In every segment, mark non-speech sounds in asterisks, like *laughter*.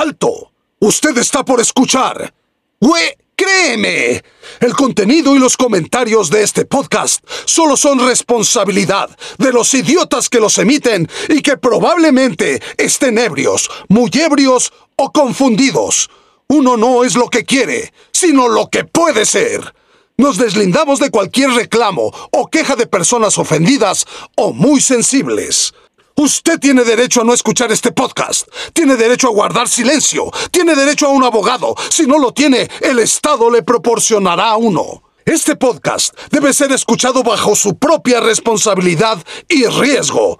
¡Alto! Usted está por escuchar. ¡Güey! Créeme, el contenido y los comentarios de este podcast solo son responsabilidad de los idiotas que los emiten y que probablemente estén ebrios, muy ebrios o confundidos. Uno no es lo que quiere, sino lo que puede ser. Nos deslindamos de cualquier reclamo o queja de personas ofendidas o muy sensibles. Usted tiene derecho a no escuchar este podcast. Tiene derecho a guardar silencio. Tiene derecho a un abogado. Si no lo tiene, el Estado le proporcionará uno. Este podcast debe ser escuchado bajo su propia responsabilidad y riesgo.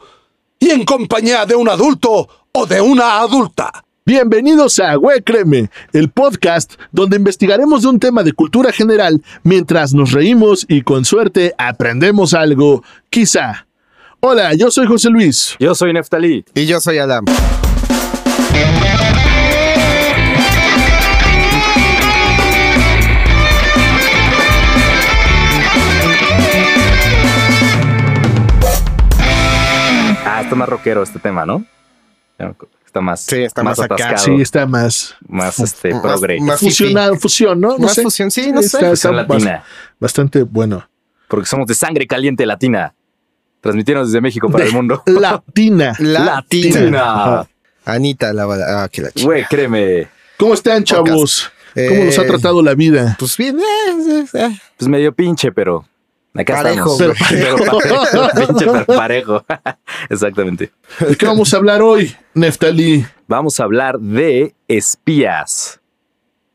Y en compañía de un adulto o de una adulta. Bienvenidos a Güey Créeme, el podcast donde investigaremos de un tema de cultura general mientras nos reímos y con suerte aprendemos algo, quizá. Hola, yo soy José Luis. Yo soy Neftalí. Y yo soy Adam. Ah, está más rockero este tema, ¿no? Está más, Sí, está más acá. atascado, Sí, está más más este Más- progre. más- fusionado, fusión, ¿no? No Más sé. fusión, sí, no sé. Está, Fusión está bas- latina. bastante bueno. Porque somos de sangre caliente latina. Transmitiendo desde México para *laughs* el mundo. Latina. *laughs* Latina. Anita la bala- Ah, que la ch- Güey, créeme. ¿Cómo están, chavos? ¿Cómo los ha Eh, tratado la vida? Pues bien, eh, eh, eh. Pues medio pinche, pero acá Parejo, estamos. Pero *laughs* parejo, pinche, pero parejo. Exactamente. ¿De qué vamos a hablar hoy, Neftali? Vamos a hablar de espías.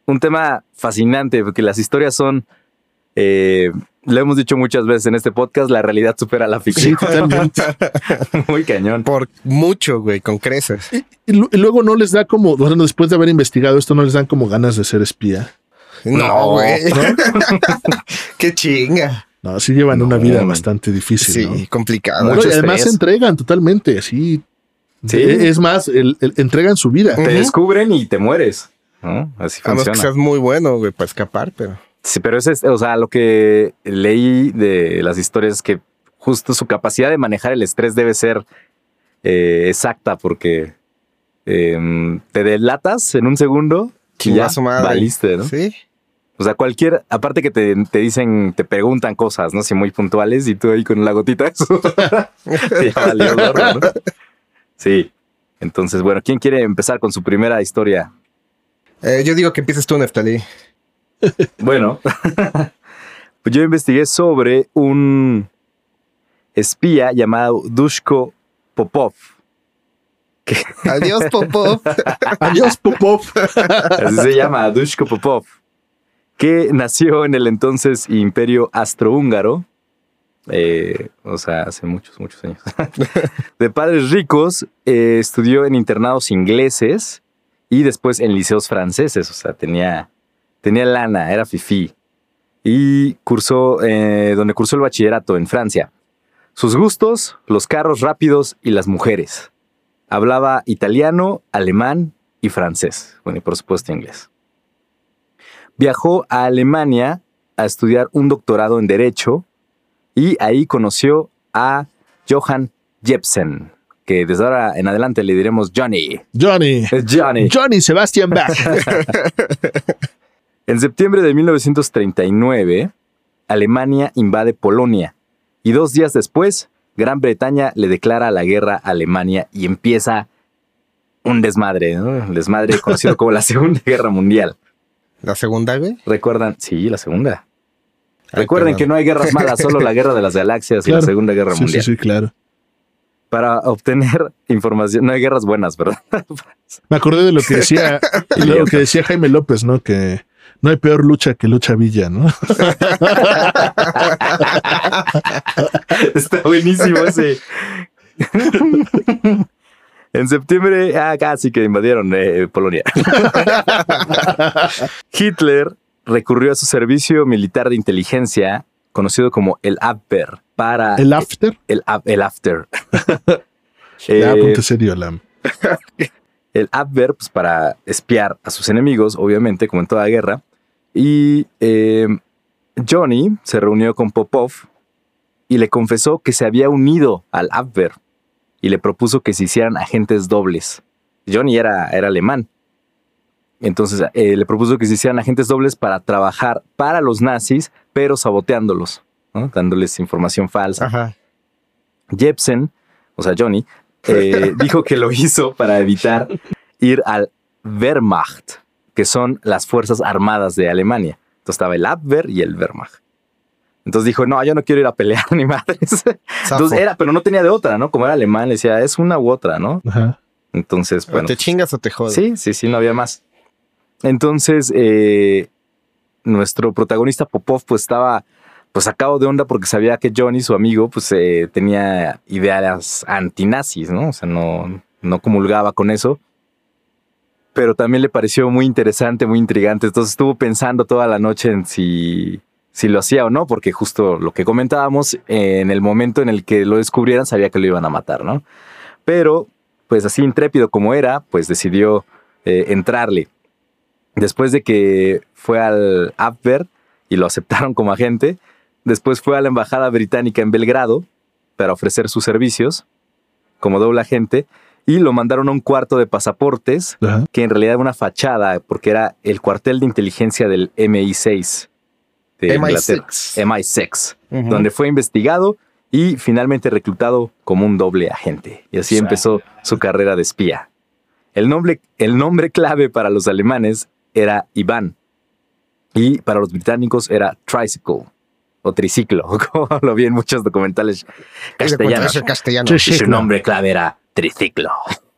Un tema fascinante porque las historias son, lo hemos dicho muchas veces en este podcast, la realidad supera la Sí, ficción. totalmente. *laughs* Muy cañón. Por mucho, güey, con creces. Y, lu- y luego no les da como, bueno, después de haber investigado esto, no les dan como ganas de ser espía. No, güey. *laughs* Qué chinga. No, sí llevan una vida man. bastante difícil. Sí, ¿no? complicado. Bueno, y además se entregan totalmente, así. Sí. E- Es más, el- el- entregan su vida. Te descubren y te mueres. ¿no? Así A menos que funciona. seas muy bueno, güey, para escapar, pero. Sí, pero ese es, o sea, lo que leí de las historias es que justo su capacidad de manejar el estrés debe ser eh, exacta porque em, te delatas en un segundo y ya valiste, ¿no? Sí. O sea, cualquier, aparte que te, te dicen, te preguntan cosas, ¿no? Si muy puntuales y tú ahí con la gotita, *laughs* ya valió gorro, ¿no? Sí. Entonces, bueno, ¿quién quiere empezar con su primera historia? Eh, yo digo que empieces tú, Neftali. Bueno, *laughs* pues yo investigué sobre un espía llamado Dushko Popov. *laughs* Adiós, Popov. Adiós, Popov. Así se llama, Dushko Popov, que nació en el entonces Imperio Astrohúngaro, eh, o sea, hace muchos, muchos años. *laughs* De padres ricos, eh, estudió en internados ingleses y después en liceos franceses, o sea, tenía, tenía lana, era fifí. Y cursó, eh, donde cursó el bachillerato en Francia. Sus gustos, los carros rápidos y las mujeres. Hablaba italiano, alemán y francés. Bueno, y por supuesto inglés. Viajó a Alemania a estudiar un doctorado en Derecho y ahí conoció a Johann Jepsen, que desde ahora en adelante le diremos Johnny. Johnny. Johnny. Johnny Sebastian Bach. *laughs* En septiembre de 1939, Alemania invade Polonia y dos días después, Gran Bretaña le declara la guerra a Alemania y empieza un desmadre, ¿no? Un desmadre *laughs* conocido como la Segunda Guerra Mundial. La segunda, güey. ¿Recuerdan? Sí, la Segunda. Ay, Recuerden perdón. que no hay guerras malas, solo la *laughs* Guerra de las Galaxias y la Segunda Guerra Sí, sí, Mundial. sí, claro. Para obtener *laughs* información, no hay guerras buenas, ¿verdad? Me acordé de lo que decía, de lo que decía Jaime López, ¿no? Que no hay peor lucha que lucha villa, ¿no? Está buenísimo ese. En septiembre, ah, casi que invadieron eh, Polonia. Hitler recurrió a su servicio militar de inteligencia, conocido como el Abwehr, para El after. el, el After. Ya, Eh, ponte serio, Lam. El Abwehr, pues para espiar a sus enemigos, obviamente, como en toda guerra. Y eh, Johnny se reunió con Popov y le confesó que se había unido al Abwehr y le propuso que se hicieran agentes dobles. Johnny era, era alemán Entonces eh, le propuso que se hicieran agentes dobles para trabajar para los nazis, pero saboteándolos, ¿no? dándoles información falsa. Ajá. Jepsen, o sea, Johnny, eh, dijo que lo hizo para evitar ir al Wehrmacht, que son las fuerzas armadas de Alemania. Entonces estaba el Abwehr y el Wehrmacht. Entonces dijo, no, yo no quiero ir a pelear *laughs* ni madres. Zafo. Entonces era, pero no tenía de otra, ¿no? Como era alemán, le decía, es una u otra, ¿no? Ajá. Entonces, O bueno. te chingas o te jodes. Sí, sí, sí, no había más. Entonces, eh, nuestro protagonista Popov, pues estaba pues sacado de onda porque sabía que Johnny, su amigo, pues eh, tenía ideas antinazis, ¿no? O sea, no, no comulgaba con eso. Pero también le pareció muy interesante, muy intrigante. Entonces estuvo pensando toda la noche en si, si lo hacía o no, porque justo lo que comentábamos, eh, en el momento en el que lo descubrieran, sabía que lo iban a matar, ¿no? Pero, pues así intrépido como era, pues decidió eh, entrarle. Después de que fue al Abwehr y lo aceptaron como agente, después fue a la embajada británica en Belgrado para ofrecer sus servicios como doble agente y lo mandaron a un cuarto de pasaportes que en realidad era una fachada porque era el cuartel de inteligencia del MI6 de Inglaterra. MI6. MI6, Ujú. donde fue investigado y finalmente reclutado como un doble agente. Y así empezó su carrera de espía. El nombre, el nombre clave para los alemanes era Iván y para los británicos era Tricycle o Triciclo, *laughs* como lo vi en muchos documentales castellanos. Castellano. Y su nombre clave era Triciclo.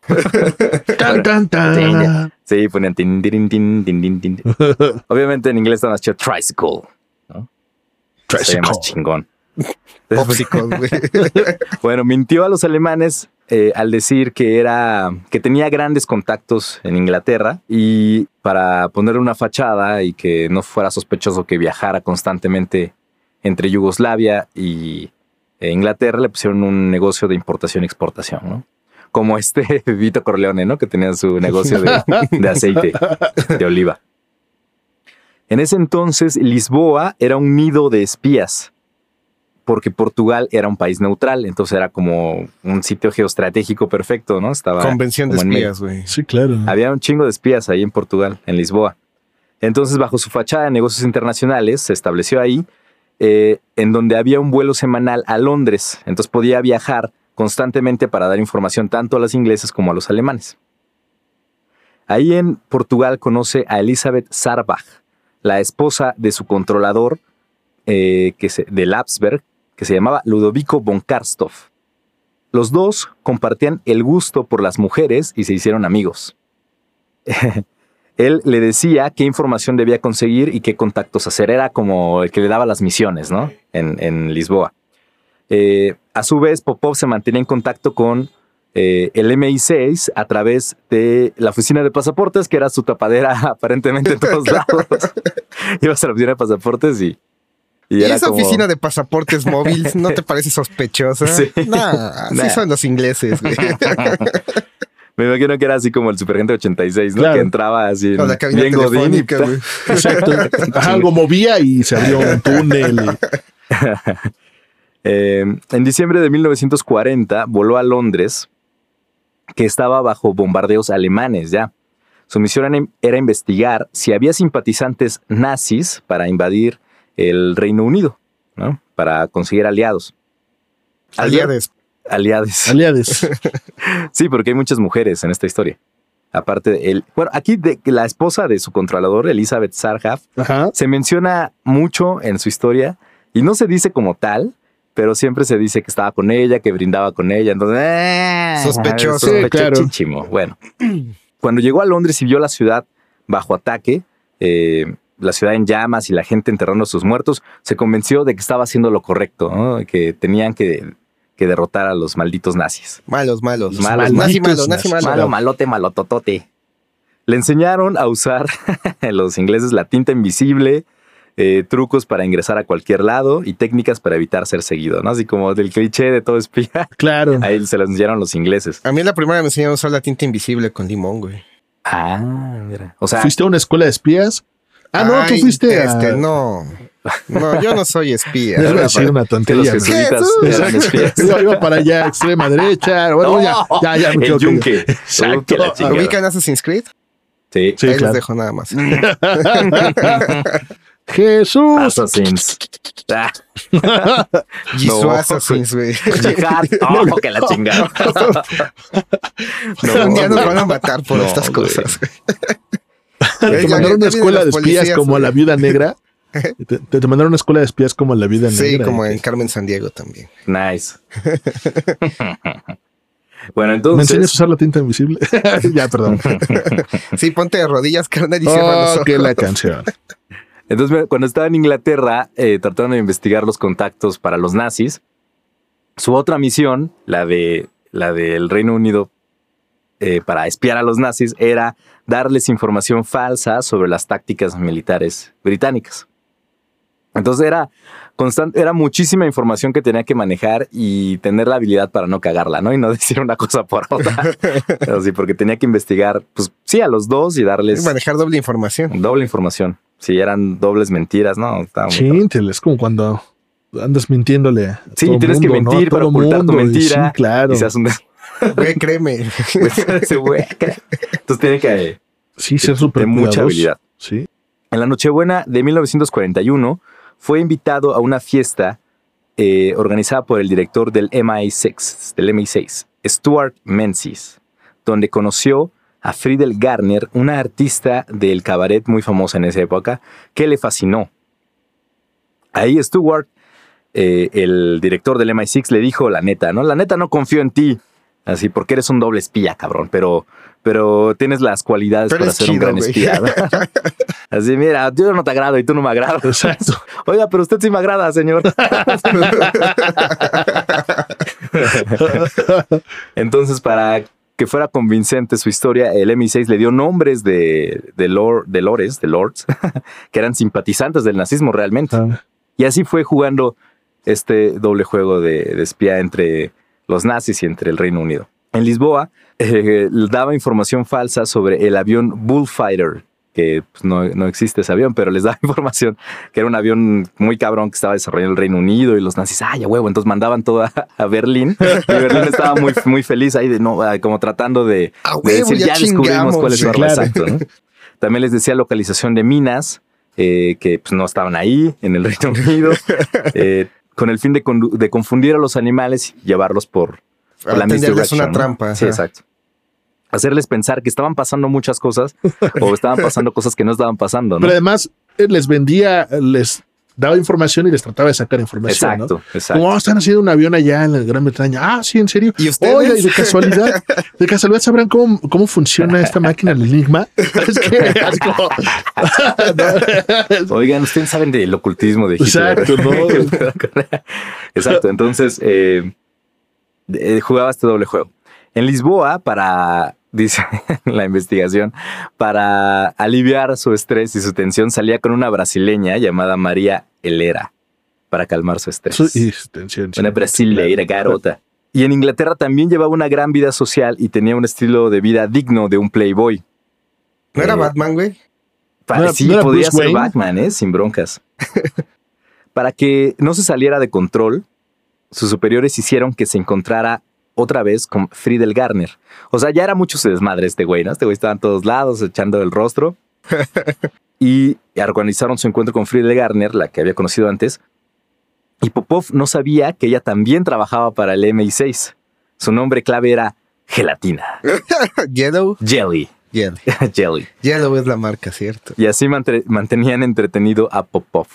*laughs* Tan, tan, tan. Sí, ponían tin, tin, tin, tin, tin, tin. *laughs* Obviamente en inglés está más chido Tricycle. ¿no? Sería más chingón. Bueno, mintió a los alemanes eh, al decir que era que tenía grandes contactos en Inglaterra y para ponerle una fachada y que no fuera sospechoso que viajara constantemente entre Yugoslavia y eh, Inglaterra, le pusieron un negocio de importación y exportación, ¿no? Como este *laughs* Vito Corleone, ¿no? Que tenía su negocio de, *laughs* de aceite de oliva. En ese entonces, Lisboa era un nido de espías porque Portugal era un país neutral, entonces era como un sitio geoestratégico perfecto, ¿no? Estaba Convención de espías, güey. Sí, claro. Había un chingo de espías ahí en Portugal, en Lisboa. Entonces, bajo su fachada de negocios internacionales, se estableció ahí, eh, en donde había un vuelo semanal a Londres. Entonces podía viajar constantemente para dar información tanto a los ingleses como a los alemanes. Ahí en Portugal conoce a Elizabeth Sarbach, la esposa de su controlador eh, de que se llamaba Ludovico von Karstoff. Los dos compartían el gusto por las mujeres y se hicieron amigos. *laughs* Él le decía qué información debía conseguir y qué contactos hacer. Era como el que le daba las misiones, ¿no? En, en Lisboa. Eh, a su vez, Popov se mantenía en contacto con eh, el MI6 a través de la oficina de pasaportes, que era su tapadera *laughs* aparentemente en todos lados. *laughs* Ibas a la oficina de pasaportes y... ¿Y, era esa como- oficina de pasaportes móviles no te *laughs* parece sospechosa? Sí. Nah, así Nah. son los ingleses, güey. Me imagino que era así como el Supergente 86, ¿no? Claro. Que entraba así O en- cabina bien godín y. Exacto. *laughs* Ajá, algo movía y se abrió un túnel. y- *laughs* Eh, en diciembre de 1940 voló a Londres, que estaba bajo bombardeos alemanes ya. Su misión era, investigar si había simpatizantes nazis para invadir el Reino Unido, ¿no? Para conseguir aliados. Al ver- Aliades. *laughs* Aliades. Sí, porque hay muchas mujeres en esta historia. Aparte de él. Bueno, aquí de la esposa de su controlador, Elizabeth Sarhaf, Ajá. se menciona mucho en su historia y no se dice como tal, pero siempre se dice que estaba con ella, que brindaba con ella. Entonces, ¡eh! Sospechoso. Sí, claro. Bueno, *clears throat* cuando llegó a Londres y vio la ciudad bajo ataque, eh, la ciudad en llamas y la gente enterrando a sus muertos, se convenció de que estaba haciendo lo correcto, ¿no? que tenían que, que derrotar a los malditos nazis. Malos, malos. Los malos, Nazi malo, nazi malote, malototote. Le enseñaron a usar *laughs* los ingleses la tinta invisible, eh, trucos para ingresar a cualquier lado y técnicas para evitar ser seguido, ¿no? Así como del cliché de todo espía. *laughs* Claro. Ahí se lo enseñaron los ingleses. A mí la primera me enseñaron a usar la tinta invisible con limón, güey. Ah, mira. O sea, ¿Fuiste a una escuela de espías? Ah, no, tú fuiste a... Este, no. No, yo no soy espía. Les a decir una tontería. los ¿no? jesuitas Jesús. eran espías. Yo iba para allá, extrema derecha. Bueno, No, ya, ya, ya. el yunque. ¿Ubican Assassin's Creed? Sí. Sí, Ahí les claro. dejo nada más. *laughs* Jesús. Assassins. *laughs* Jisoo No. Assassins, güey. Oh, *laughs* que la chingada. Un día nos van a matar por No, estas cosas. Te mandaron una escuela de espías policías, como a la viuda negra. Te, *laughs* te- te mandaron una escuela de espías como a la vida Sí, negra. como en Carmen San Diego también. Nice. *laughs* bueno, ¿Me entonces. enseñas a usar la tinta invisible? *laughs* ya, perdón. Sí, ponte de rodillas, carnal, y cierra los Oh, ojos. que la canción. Entonces, cuando estaba en Inglaterra, eh, trataron de investigar los contactos para los nazis. Su otra misión, la de la del Reino Unido eh, para espiar a los nazis, era darles información falsa sobre las tácticas militares británicas. Entonces era constante, era muchísima información que tenía que manejar y tener la habilidad para no cagarla, ¿no? Y no *laughs* decir una cosa por otra. *laughs* Pero sí, porque tenía que investigar, pues sí, a los dos y darles Manejar doble información. doble información. Si eran dobles mentiras, ¿no? Chintel, es como cuando andas mintiéndole. a Sí, todo tienes que mentir para ocultar tu mundo, y mentira. Sí, claro. Y se hace un *laughs* Güey, créeme. Entonces tiene que Sí, ser súper de mucha habilidad. Sí. En la Nochebuena de 1941 fue invitado a una fiesta eh, organizada por el director del MI6, del MI6, Stuart Menzies, donde conoció a Friedel Garner, una artista del cabaret muy famosa en esa época, que le fascinó. Ahí Stuart, eh, el director del MI6, le dijo la neta, ¿no? La neta no confío en ti. Así, porque eres un doble espía, cabrón, pero, pero tienes las cualidades Pero para ser un gran güey. espía. ¿no? *laughs* Así, mira, yo no te agrado y tú no me agradas. Exacto. Oiga, pero usted sí me agrada, señor. *laughs* Entonces, para que fuera convincente su historia, el MI6 le dio nombres de, de, lor- de lores, de lords, *laughs* que eran simpatizantes del nazismo realmente. Ah, Y así fue jugando este doble juego de, de espía entre los nazis y entre el Reino Unido. En Lisboa, eh, daba información falsa sobre el avión Bullfighter, que pues, no, no existe ese avión, pero les daba *laughs* información que era un avión muy cabrón que estaba desarrollando el Reino Unido y los nazis, ay, a huevo, entonces mandaban todo a, a Berlín y Berlín estaba muy, muy feliz ahí, de, no, ah, como tratando de, decir, ya ya, descubrimos cuál es su arma", claro. exacto, ¿no? También les decía localización de minas eh, que pues, no estaban ahí en el Reino Unido, eh, con el fin de, condu- de confundir a los animales y llevarlos por, por la misdirection, una ¿no? trampa. Sí, ajá. exacto. Hacerles pensar que estaban pasando muchas cosas *laughs* o estaban pasando cosas que no estaban pasando, ¿no? Pero además, él les vendía, les daba información y les trataba de sacar información. Exacto, ¿no? exacto. Como "Oh, están haciendo un avión allá en la Gran Bretaña. Ah, sí, en serio. ¿Y ustedes? Oiga, y de casualidad, de casualidad sabrán cómo, cómo funciona esta máquina, el Enigma. *laughs* Es que así como- *laughs* Oigan, ustedes saben del ocultismo de Hitler. Exacto, ¿no? Exacto. Entonces, eh, eh, jugaba este doble juego. En Lisboa, para, dice *laughs* la investigación, para aliviar su estrés y su tensión, salía con una brasileña llamada María Helera para calmar su estrés. Su- y tensión, sí. Una brasileira garota. Y en Inglaterra también llevaba una gran vida social y tenía un estilo de vida digno de un playboy. ¿No era Eh, Batman, güey? Pa- ¿No era- sí, no era podría Bruce ser Wayne? Batman, ¿eh? Sin broncas. *laughs* Para que no se saliera de control, sus superiores hicieron que se encontrara otra vez con Friedel Garner. O sea, ya era mucho su desmadre este güey, ¿no? Este güey estaba en todos lados echando el rostro. *laughs* y organizaron su encuentro con Friedel Garner, la que había conocido antes. Y Popov no sabía que ella también trabajaba para el MI6. Su nombre clave era Gelatina. *laughs* Yellow. Jelly. Yellow. *laughs* Jelly. Yellow es la marca, ¿cierto? Y así mantenían entretenido a Popov.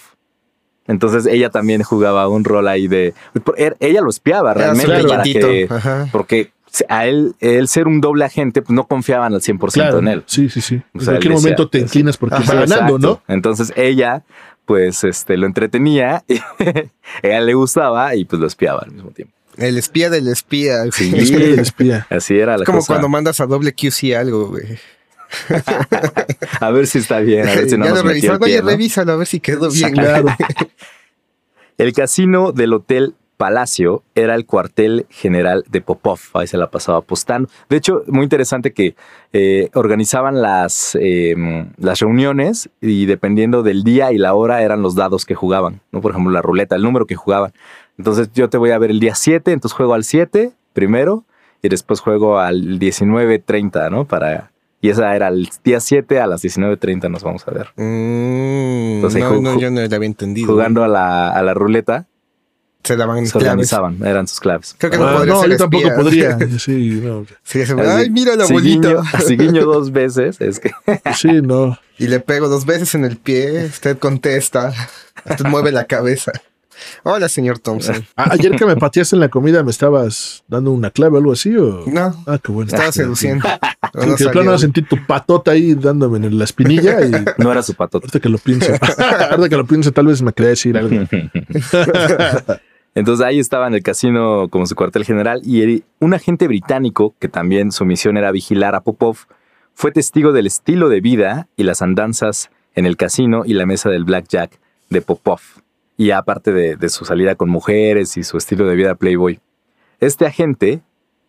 Entonces ella también jugaba un rol ahí de... por- er- Ella lo espiaba realmente para que... Porque a él, él ser un doble agente, pues no confiaban al 100% Claro, en él. Sí, sí, sí. O En sea, cualquier él decía- momento te inclinas porque Ajá, va ganando, ¿no? Entonces ella, pues, este, lo entretenía, *laughs* y ella le gustaba y pues lo espiaba al mismo tiempo. El espía del espía. Sí. güey. Espía y espía. Así era la Es como cosa. cuando mandas a doble QC algo, güey. *laughs* A ver si está bien, a ver si no ya nos lo metió el pie, Oye, ¿no? revísalo a ver si quedó bien. Claro. *laughs* El casino del Hotel Palacio era el cuartel general de Popov. Ahí se la pasaba apostando. De hecho, muy interesante que eh, organizaban las, eh, las reuniones y dependiendo del día y la hora eran los dados que jugaban. ¿no? Por ejemplo, la ruleta, el número que jugaban. Entonces yo te voy a ver el día 7, entonces juego al 7 primero y después juego al 19.30, ¿no? Para Y esa era el día 7 a las 19.30 nos vamos a ver. Mm, Entonces, no, no, yo no lo había entendido. Jugando a la, a la ruleta, Se daban se claves. organizaban, eran sus claves. Creo que no Ah, podría no, ser yo tampoco espía. podría. *laughs* Sí, no. Sí, ese- Así, Ay, mira la guiño- *laughs* Si guiño dos veces, es que *laughs* Sí, no. Y le pego dos veces en el pie. Usted contesta. Usted mueve la cabeza. Hola, señor Thompson. Ah, ayer que me pateaste en la comida, ¿me estabas dando una clave o algo así? O? No, Ah, qué bueno. estaba seduciendo. *laughs* No que plano sentí tu patota ahí dándome en la espinilla y *laughs* no era su patota. ahorita que lo pienso, *laughs* ahorita que lo pienso, tal vez me quería decir algo. Entonces ahí estaba en el casino como su cuartel general y un agente británico, que también su misión era vigilar a Popov, fue testigo del estilo de vida y las andanzas en el casino y la mesa del blackjack de Popov. Y aparte de, de su salida con mujeres y su estilo de vida playboy. Este agente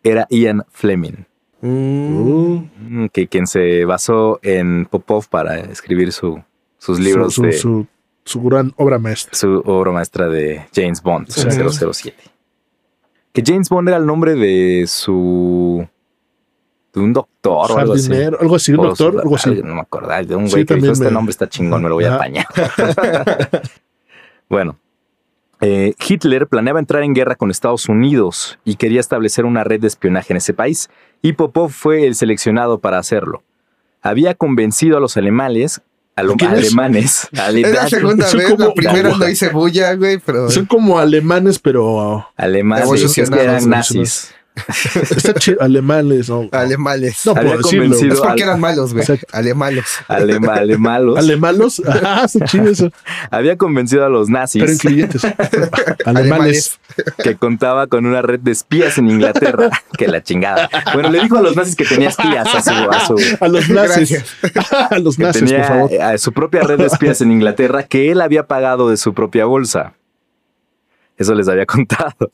era Ian Fleming, Mm, mm, que quien se basó en Popov para escribir su- sus libros su, su, de su, su gran obra maestra. su obra maestra de James Bond, Sí. 007. Que James Bond era el nombre de su. de un doctor o algo así. Algo así, un O doctor, algo así. No me ay, de un Sí, güey que dijo: también Este me- nombre está chingón, me lo voy a apañar. *laughs* bueno. Eh, Hitler planeaba entrar en guerra con Estados Unidos y quería establecer una red de espionaje en ese país, y Popov fue el seleccionado para hacerlo. Había convencido a los alemanes, a los ¿Quién es? alemanes, *laughs* Es la alemanes, segunda Son vez. como- La primera no hice bulla, güey, pero. Son como alemanes, pero alemanes, eran nazis. *laughs* está chido. Alemanes, no. Alemanes. No Había puedo decirlo. convencido- es porque eran malos, güey. Alemalos. Alema- alemalos. Alemanos, *laughs* ah, está chido eso. Había convencido a los nazis Pero incluyentes. *laughs* Alemanes. que contaba con una red de espías en Inglaterra. que la chingada. Bueno, le dijo a los nazis que tenía espías a su, a su- A los nazis. a los que nazis, por tenía favor. a su propia red de espías en Inglaterra que él había pagado de su propia bolsa. Eso les había *laughs* contado.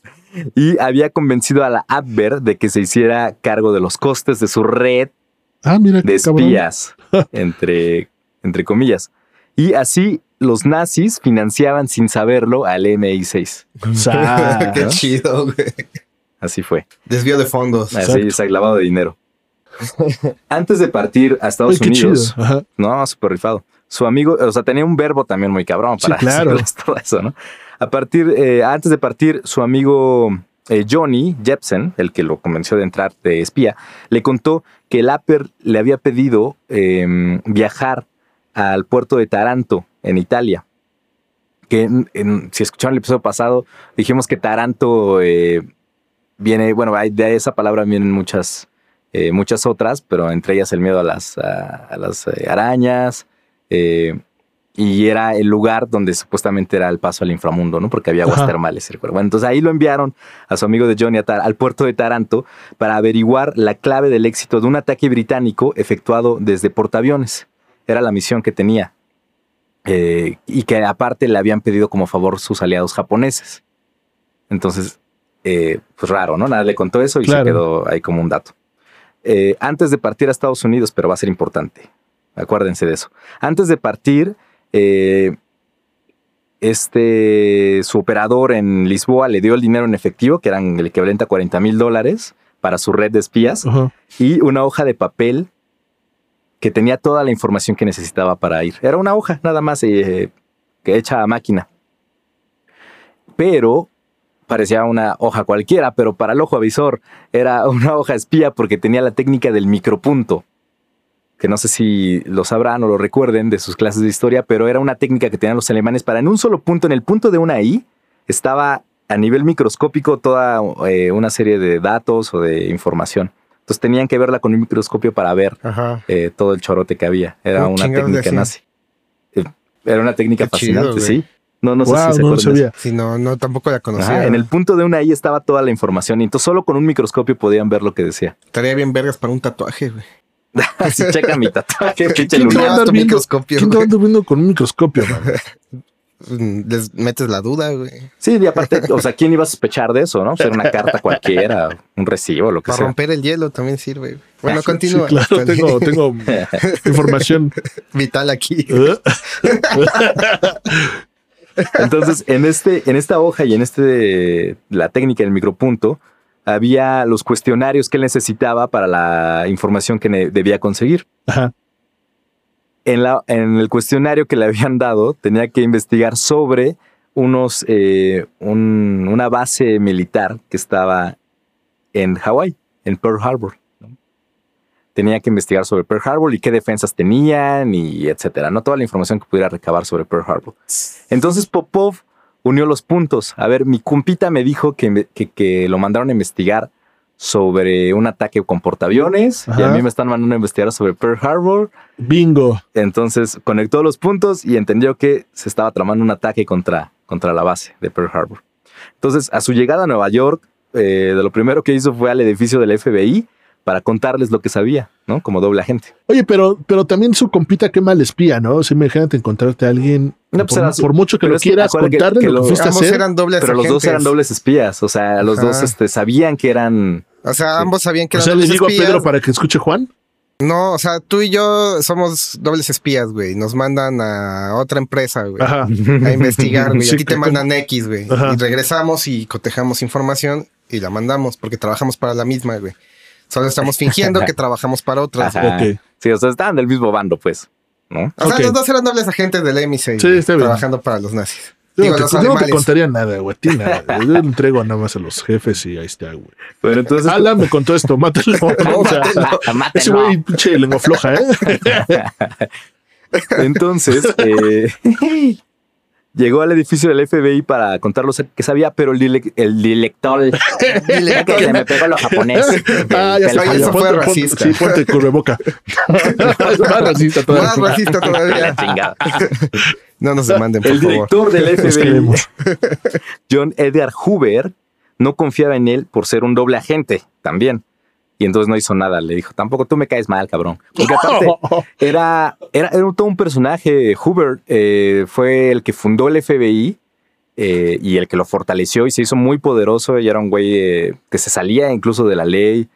Y había convencido a la Abwehr de que se hiciera cargo de los costes de su red Ah, mira, de espías, *laughs* entre, entre comillas. Y así los nazis financiaban sin saberlo al MI6. *laughs* Sa- Qué chido, güey. Así fue. Desvío de fondos. Así Exacto. lavado de dinero. Antes de partir a Estados. Unidos, no, súper rifado. Su amigo, o sea, tenía un verbo también muy cabrón Sí, para claro. decirles todo eso, ¿no? A partir, eh, antes de partir, su amigo eh, Johnny Jepsen, el que lo convenció de entrar de espía, le contó que el le había pedido eh, viajar al puerto de Taranto, en Italia. Que si escucharon el episodio pasado, dijimos que Taranto eh, viene, bueno, de esa palabra vienen muchas, muchas otras, pero entre ellas el miedo a las, a, las arañas. Y era el lugar donde supuestamente era el paso al inframundo, ¿no? Porque había aguas Ajá. termales. recuerdo. Bueno, entonces ahí lo enviaron a su amigo de Johnny a Tar- al puerto de Taranto para averiguar la clave del éxito de un ataque británico efectuado desde portaaviones. Era la misión que tenía. Eh, y que aparte le habían pedido como favor sus aliados japoneses. Entonces, eh, pues raro, ¿no? Nada le contó eso y Claro. se quedó ahí como un dato. Eh, antes de partir a Estados Unidos, pero va a ser importante. Acuérdense de eso. Antes de partir, eh, este, su operador en Lisboa le dio el dinero en efectivo, que eran el equivalente a 40 mil dólares para su red de espías, y una hoja de papel que tenía toda la información que necesitaba para ir. Era una hoja nada más eh, que hecha a máquina. Pero parecía una hoja cualquiera, pero para el ojo avisor era *laughs* una hoja espía porque tenía la técnica del micropunto. Que no sé si lo sabrán o lo recuerden de sus clases de historia, pero era una técnica que tenían los alemanes para en un solo punto, en el punto de una I, estaba a nivel microscópico toda eh, una serie de datos o de información. Entonces tenían que verla con un microscopio para ver eh, todo el chorote que había. Era ¿Cómo una técnica nazi. Eh, Era una técnica Qué fascinante, sí. No, no sé si se no sabía. Si no, no, tampoco la conocía. Ajá, en el punto de una I estaba toda la información y entonces solo con un microscopio podían ver lo que decía. Estaría bien vergas para un tatuaje, güey. *laughs* Así checa mi tatuaje, pinche ¿Quién lunar. viendo? microscopio, ¿Quién viendo con un microscopio, man? Mm, Les metes la duda, güey. Sí, y aparte, o sea, ¿quién iba a sospechar de eso, no? Ser una carta *laughs* cualquiera, un recibo, lo que Para sea. romper el hielo también sirve. güey. Bueno, Sí, continúa. claro, tengo, tengo *laughs* información. Vital aquí. Entonces, en este, en esta hoja y en este la técnica del micropunto, había los cuestionarios que él necesitaba para la información que debía conseguir. Ajá. En, la, en el cuestionario que le habían dado, tenía que investigar sobre unos, eh, un- una base militar que estaba en Hawái, en Pearl Harbor. ¿no? Tenía que investigar sobre Pearl Harbor y qué defensas tenían y etcétera. No toda la información que pudiera recabar sobre Pearl Harbor. Entonces Popov unió los puntos. A ver, mi compita me dijo que, me- que- que lo mandaron a investigar sobre un ataque con portaaviones y a mí me están mandando a investigar sobre Pearl Harbor. Bingo. Entonces conectó los puntos y entendió que se estaba tramando un ataque contra, contra la base de Pearl Harbor. Entonces, a su llegada a Nueva York, eh, de lo primero que hizo fue al edificio del FBI para contarles lo que sabía, ¿no? Como doble agente. Oye, pero, pero también su compita qué mal espía, ¿no? O sea, imagínate encontrarte a alguien, No, pues por, su- por mucho que lo quieras que- contarle que lo que lo- fuiste a Ambos hacer. eran dobles Pero los dos eran dobles espías, o sea, los Ajá. dos este, sabían que eran... O sea, ambos sabían que O eran sea, le digo a espías. Pedro para que escuche Juan. No, o sea, tú y yo somos dobles espías, güey. Nos mandan a otra empresa, güey. Ajá. A investigar, güey. *laughs* Sí, a ti te que- mandan X, güey. Y regresamos y cotejamos información y la mandamos porque trabajamos para la misma, güey. Solo estamos fingiendo que *laughs* trabajamos para otras. Ajá. Ok. Sí, o sea, estaban del mismo bando, pues, ¿no? O sea, los dos eran dobles agentes del M6. Sí, güey, está bien. Trabajando para los nazis. Yo Digo, no, los te, yo no te alemanes. contaría nada, güey. nada. Yo le entrego nada más a los jefes y ahí está, güey. Pero entonces... Alan me contó esto, mátalo. *laughs* O sea, ese güey, pinche lengua floja, ¿eh? *laughs* Entonces, eh, llegó al edificio del FBI para contar lo que sabía, pero el, dile- el director... *laughs* Que se me pegó lo japonés. *laughs* Ah, ya ya, eso fue ponte- racista. Sí, ponte cubreboca. *laughs* más racista todavía. Más racista todavía. No nos demanden, por El favor. director del Los FBI. John Edgar Hoover, no confiaba en él por ser un doble agente también. Y entonces no hizo nada. Le dijo, tampoco tú me caes mal, cabrón. Porque aparte *laughs* era, era, era todo un personaje. Hoover eh, fue el que fundó el FBI eh, y el que lo fortaleció y se hizo muy poderoso. Y era un güey eh, que se salía incluso de la ley.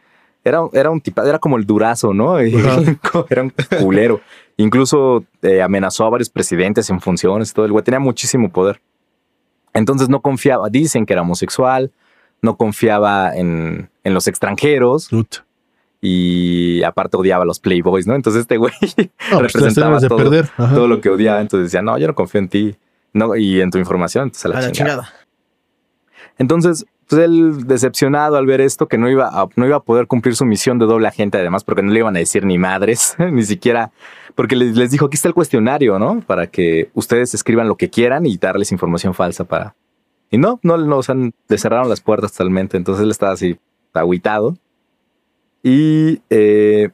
Era, era un tipo, era como el durazo, ¿no? *laughs* Era un culero. Incluso amenazó a varios presidentes en funciones y todo. El güey tenía muchísimo poder. Entonces no confiaba. Dicen que era homosexual. No confiaba en, en los extranjeros y aparte odiaba a los playboys, ¿no? Entonces este güey *laughs* No, pues representaba todo, todo lo que odiaba. Entonces decía, no, yo no confío en ti no, y en tu información. Entonces a la, A la chingada. chingada. Entonces, pues él decepcionado al ver esto, que no iba, a, no iba a poder cumplir su misión de doble agente, además, porque no le iban a decir ni madres, *laughs* ni siquiera, porque les, les dijo, aquí está el cuestionario, ¿no? Para que ustedes escriban lo que quieran y darles información falsa para... Y no, no, no, o sea, le cerraron las puertas totalmente, entonces él estaba así, agüitado. Y eh,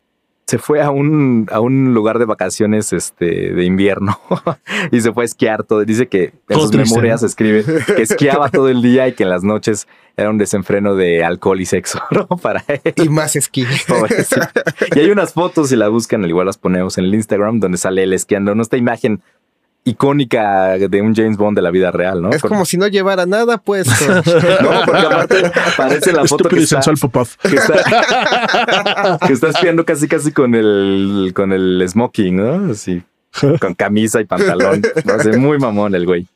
se fue a un, a un lugar de vacaciones este, de invierno *laughs* y se fue a esquiar todo. Dice que en sus memorias escribe que esquiaba todo el día y que en las noches era un desenfreno de alcohol y sexo, *laughs* ¿no? Para él. Y más esquí. pobrecito. Y hay unas fotos, si la buscan, al igual las ponemos en el Instagram, donde sale él esquiando, ¿no? Esta imagen icónica de un James Bond de la vida real, ¿no? Es Con- como si no llevara nada puesto. *laughs* *laughs* No, porque aparte aparece la foto que está, que está, *laughs* que está espiando casi casi con el con el smoking, ¿no? Así, con camisa y pantalón. No muy mamón el güey.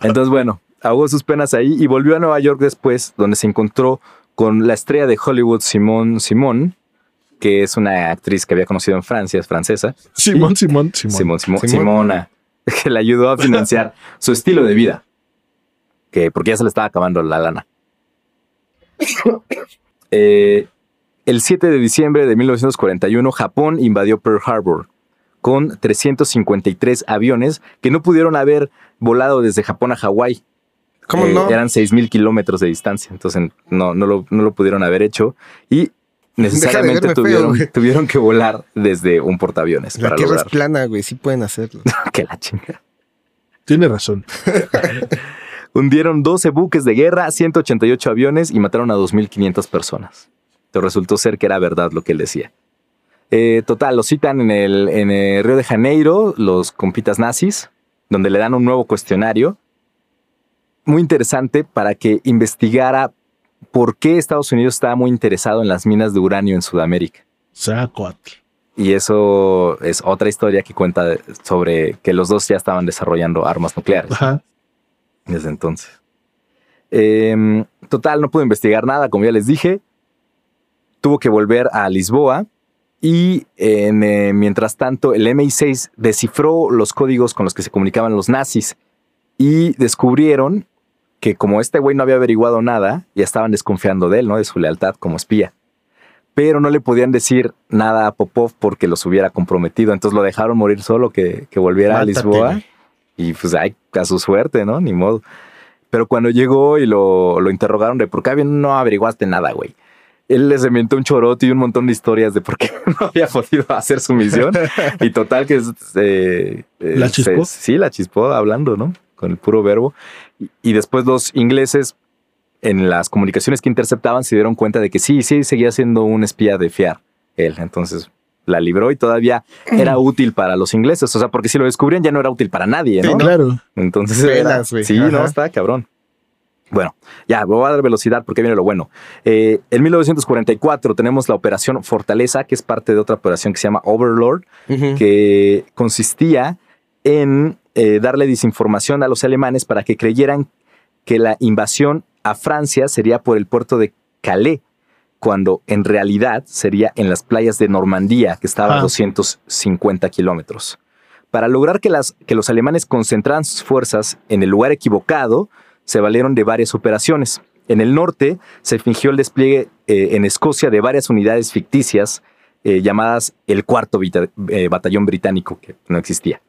Entonces, bueno, ahogó sus penas ahí y volvió a Nueva York después, donde se encontró con la estrella de Hollywood, Simone Simón, que es una actriz que había conocido en Francia, es francesa. Simón, Simón, Simón. Simón. Simona, *laughs* que le ayudó a financiar su estilo de vida, que porque ya se le estaba acabando la lana. *coughs* Eh, el 7 de diciembre de 1941, Japón invadió Pearl Harbor con 353 aviones que no pudieron haber volado desde Japón a Hawái. ¿Cómo Eh, no? Eran 6.000 kilómetros de distancia, entonces no, no, lo, no lo pudieron haber hecho y necesariamente tuvieron, tuvieron que volar desde un portaaviones La para tierra es plana, güey. Sí pueden hacerlo. *laughs* que la chinga. Tiene razón. *laughs* Hundieron 12 buques de guerra, 188 aviones y mataron a 2.500 personas. Entonces resultó ser que era verdad lo que él decía. Eh, total, lo citan en el, en el Río de Janeiro, los compitas nazis, donde le dan un nuevo cuestionario muy interesante para que investigara por qué Estados Unidos estaba muy interesado en las minas de uranio en Sudamérica. Zacuatl. Y eso es otra historia que cuenta sobre que los dos ya estaban desarrollando armas nucleares Ajá. desde entonces. Em, total, no pudo investigar nada, como ya les dije. Tuvo que volver a Lisboa y eh, mientras tanto el MI6 descifró los códigos con los que se comunicaban los nazis y descubrieron que como este güey no había averiguado nada, ya estaban desconfiando de él, ¿no? De su lealtad como espía. Pero no le podían decir nada a Popov porque los hubiera comprometido. Entonces lo dejaron morir solo, que, que volviera a Lisboa. Y pues, ay, a su suerte, ¿no? Ni modo. Pero cuando llegó y lo, lo interrogaron de por qué no averiguaste nada, güey. Él les inventó un chorote y un montón de historias de por qué *laughs* no había podido hacer su misión. *laughs* y total que... eh, eh, ¿La chispó? se- sí, la chispó hablando, ¿no? Con el puro verbo. Y, y después los ingleses, en las comunicaciones que interceptaban, se dieron cuenta de que sí, sí, seguía siendo un espía de fiar él. Entonces la libró y todavía era útil para los ingleses. O sea, porque si lo descubrían ya no era útil para nadie, Sí, ¿no? Claro. Entonces, Pelas, era- güey. sí, no, está cabrón. Bueno, ya, voy a dar velocidad porque viene lo bueno. Eh, en 1944 tenemos la Operación Fortaleza, que es parte de otra operación que se llama Overlord, que consistía en eh, darle desinformación a los alemanes para que creyeran que la invasión a Francia sería por el puerto de Calais, cuando en realidad sería en las playas de Normandía, que estaba a Ah. 250 kilómetros. Para lograr que, las, que los alemanes concentraran sus fuerzas en el lugar equivocado, se valieron de varias operaciones. En el norte se fingió el despliegue eh, en Escocia de varias unidades ficticias eh, llamadas el cuarto eh, batallón británico, que no existía.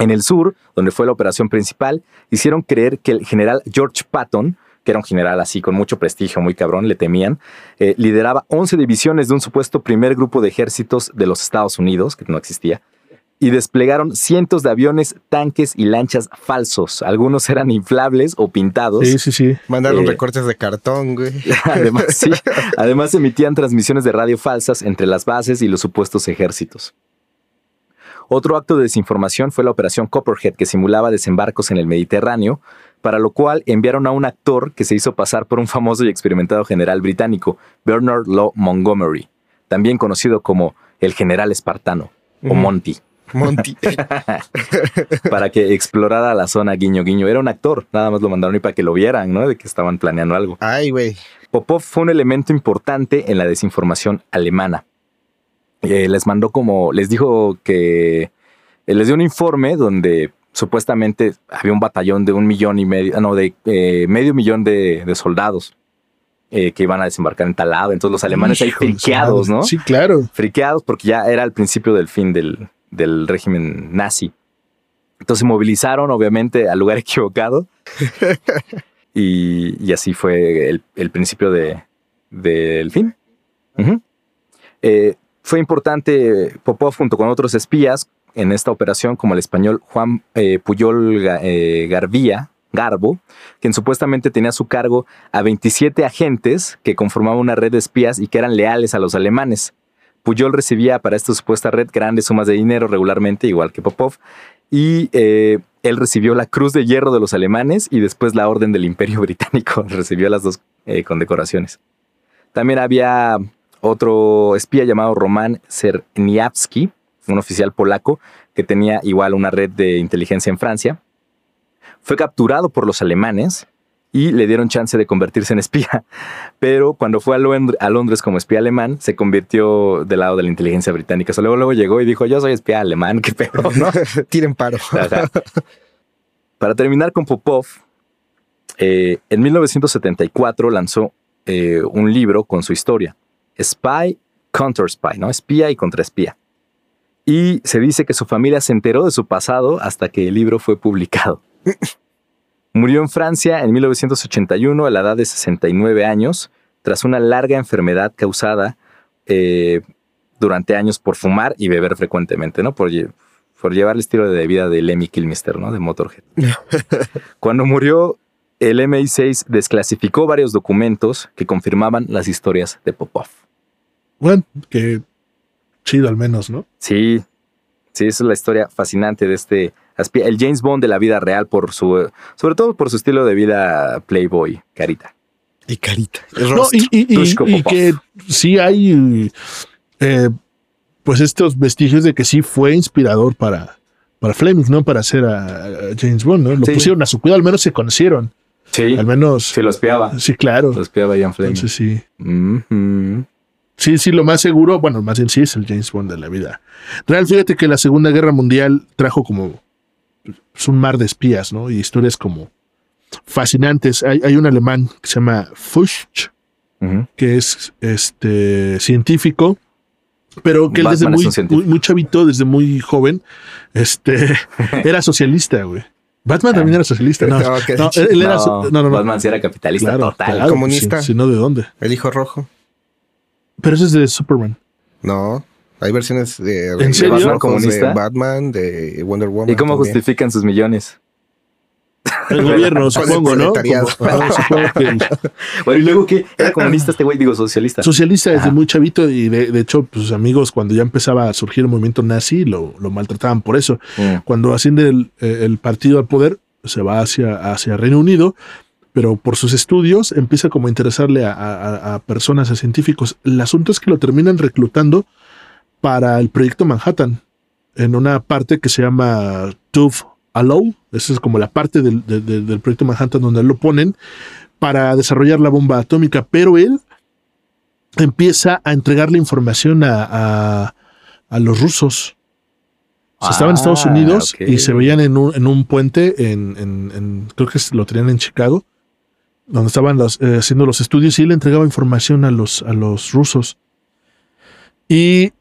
En el sur, donde fue la operación principal, hicieron creer que el general George Patton, que era un general así con mucho prestigio, muy cabrón, le temían, eh, lideraba 11 divisiones de un supuesto primer grupo de ejércitos de los Estados Unidos, que no existía, y desplegaron cientos de aviones, tanques y lanchas falsos. Algunos eran inflables o pintados. Sí, sí, sí. Mandaron Eh, recortes de cartón, güey. *laughs* Además, sí. Además, emitían transmisiones de radio falsas entre las bases y los supuestos ejércitos. Otro acto de desinformación fue la operación Copperhead, que simulaba desembarcos en el Mediterráneo, para lo cual enviaron a un actor que se hizo pasar por un famoso y experimentado general británico, Bernard Law Montgomery, también conocido como el general espartano o. Monty, Monty. *laughs* para que explorara la zona guiño guiño. Era un actor, nada más lo mandaron y para que lo vieran, ¿no? De que estaban planeando algo. Ay, güey. Popov fue un elemento importante en la desinformación alemana. Eh, les mandó como, les dijo que eh, les dio un informe donde supuestamente había un batallón de un millón y medio, no, de eh, medio millón de, de soldados eh, que iban a desembarcar en tal lado. Entonces los alemanes ahí friqueados. ¿no? Sí, claro. friqueados porque ya era el principio del fin del, del régimen nazi. Entonces movilizaron, obviamente, al lugar *laughs* equivocado. y, y así fue el, el principio de, del fin. Ujú. Eh, fue importante Popov junto con otros espías en esta operación, como el español Juan eh, Puyol eh, Garbo, quien supuestamente tenía a su cargo a 27 agentes que conformaban una red de espías y que eran leales a los alemanes. Puyol recibía para esta supuesta red grandes sumas de dinero regularmente, igual que Popov, y eh, él recibió la Cruz de Hierro de los alemanes y después la Orden del Imperio *laughs* Británico. Recibió las dos eh, condecoraciones. También había otro espía llamado Roman Cerniawski, un oficial polaco que tenía igual una red de inteligencia en Francia. Fue capturado por los alemanes y le dieron chance de convertirse en espía. *laughs* Pero cuando fue a, Londres, a Londres como espía alemán, se convirtió del lado de la inteligencia británica. O sea, luego, luego llegó y dijo, yo soy espía alemán, qué pedo, ¿no? *laughs* Tiren paro. *laughs* Ajá. Para terminar con Popov, eh, en 1974 lanzó eh, un libro con su historia, Spy, Counter Spy, ¿no? Espía y contraespía. Y se dice que su familia se enteró de su pasado hasta que el libro fue publicado. *laughs* Murió en Francia en 1981 a la edad de 69 años, tras una larga enfermedad causada eh, durante años por fumar y beber frecuentemente, ¿no? Por, por llevar el estilo de vida de Lemmy Kilmister, ¿no? De Motorhead. *laughs* Cuando murió, el MI6 desclasificó varios documentos que confirmaban las historias de Popov. Bueno, que chido al menos, ¿no? Sí, sí, esa es la historia fascinante de este el James Bond de la vida real por su, sobre todo por su estilo de vida playboy, carita. Y carita. El No, rostro. y, y- que sí hay eh, pues estos vestigios de que sí fue inspirador para, para Fleming, ¿no? Para hacer a, a James Bond, ¿no? Lo Sí. pusieron a su cuidado, al menos se conocieron. Sí. Al menos. Sí, lo espiaba. Sí, claro. Lo espiaba Ian Fleming. Entonces sí. Mhm. Sí, sí, lo más seguro, bueno, más bien sí es el James Bond de la vida. Real, fíjate que la Segunda Guerra Mundial trajo como pues, un mar de espías, ¿no? Y historias como fascinantes. Hay, hay un alemán que se llama Fuchs, que es este científico, pero que él desde muy, muy, muy chavito, desde muy joven, este *laughs* era socialista, güey. Batman también era socialista, no, No, que- no, él, él era, no, so- no, no, no. Batman sí era capitalista Claro, total. claro, Comunista. pues, Si, si no, ¿de dónde? El hijo rojo. Pero eso es de Superman. No. Hay versiones de, ¿En de serio? Batman, ¿Comunista? de Batman, de Wonder Woman. ¿Y cómo también. justifican sus millones? El gobierno, *laughs* supongo, ¿no? Como- supongo que *laughs* Bueno, y luego qué? Era comunista este güey, digo socialista. socialista desde Ajá. muy chavito y de, de hecho, pues, sus amigos cuando ya empezaba a surgir el movimiento nazi lo, lo maltrataban por eso. Mm. Cuando asciende el, eh, el partido al poder, se va hacia, hacia Reino Unido, pero por sus estudios empieza como a interesarle a, a- a personas, a científicos. El asunto es que lo terminan reclutando para el proyecto Manhattan, en una parte que se llama Tooth Allow, esa es como la parte del, de- de- del proyecto Manhattan donde lo ponen para desarrollar la bomba atómica, pero él empieza a entregarle información a, a- los rusos. O sea, estaban en Estados Ah, Unidos y se veían en un, en un puente en, en- en- creo que lo tenían en Chicago, donde estaban eh, haciendo los estudios y él entregaba información a los, a los rusos. Y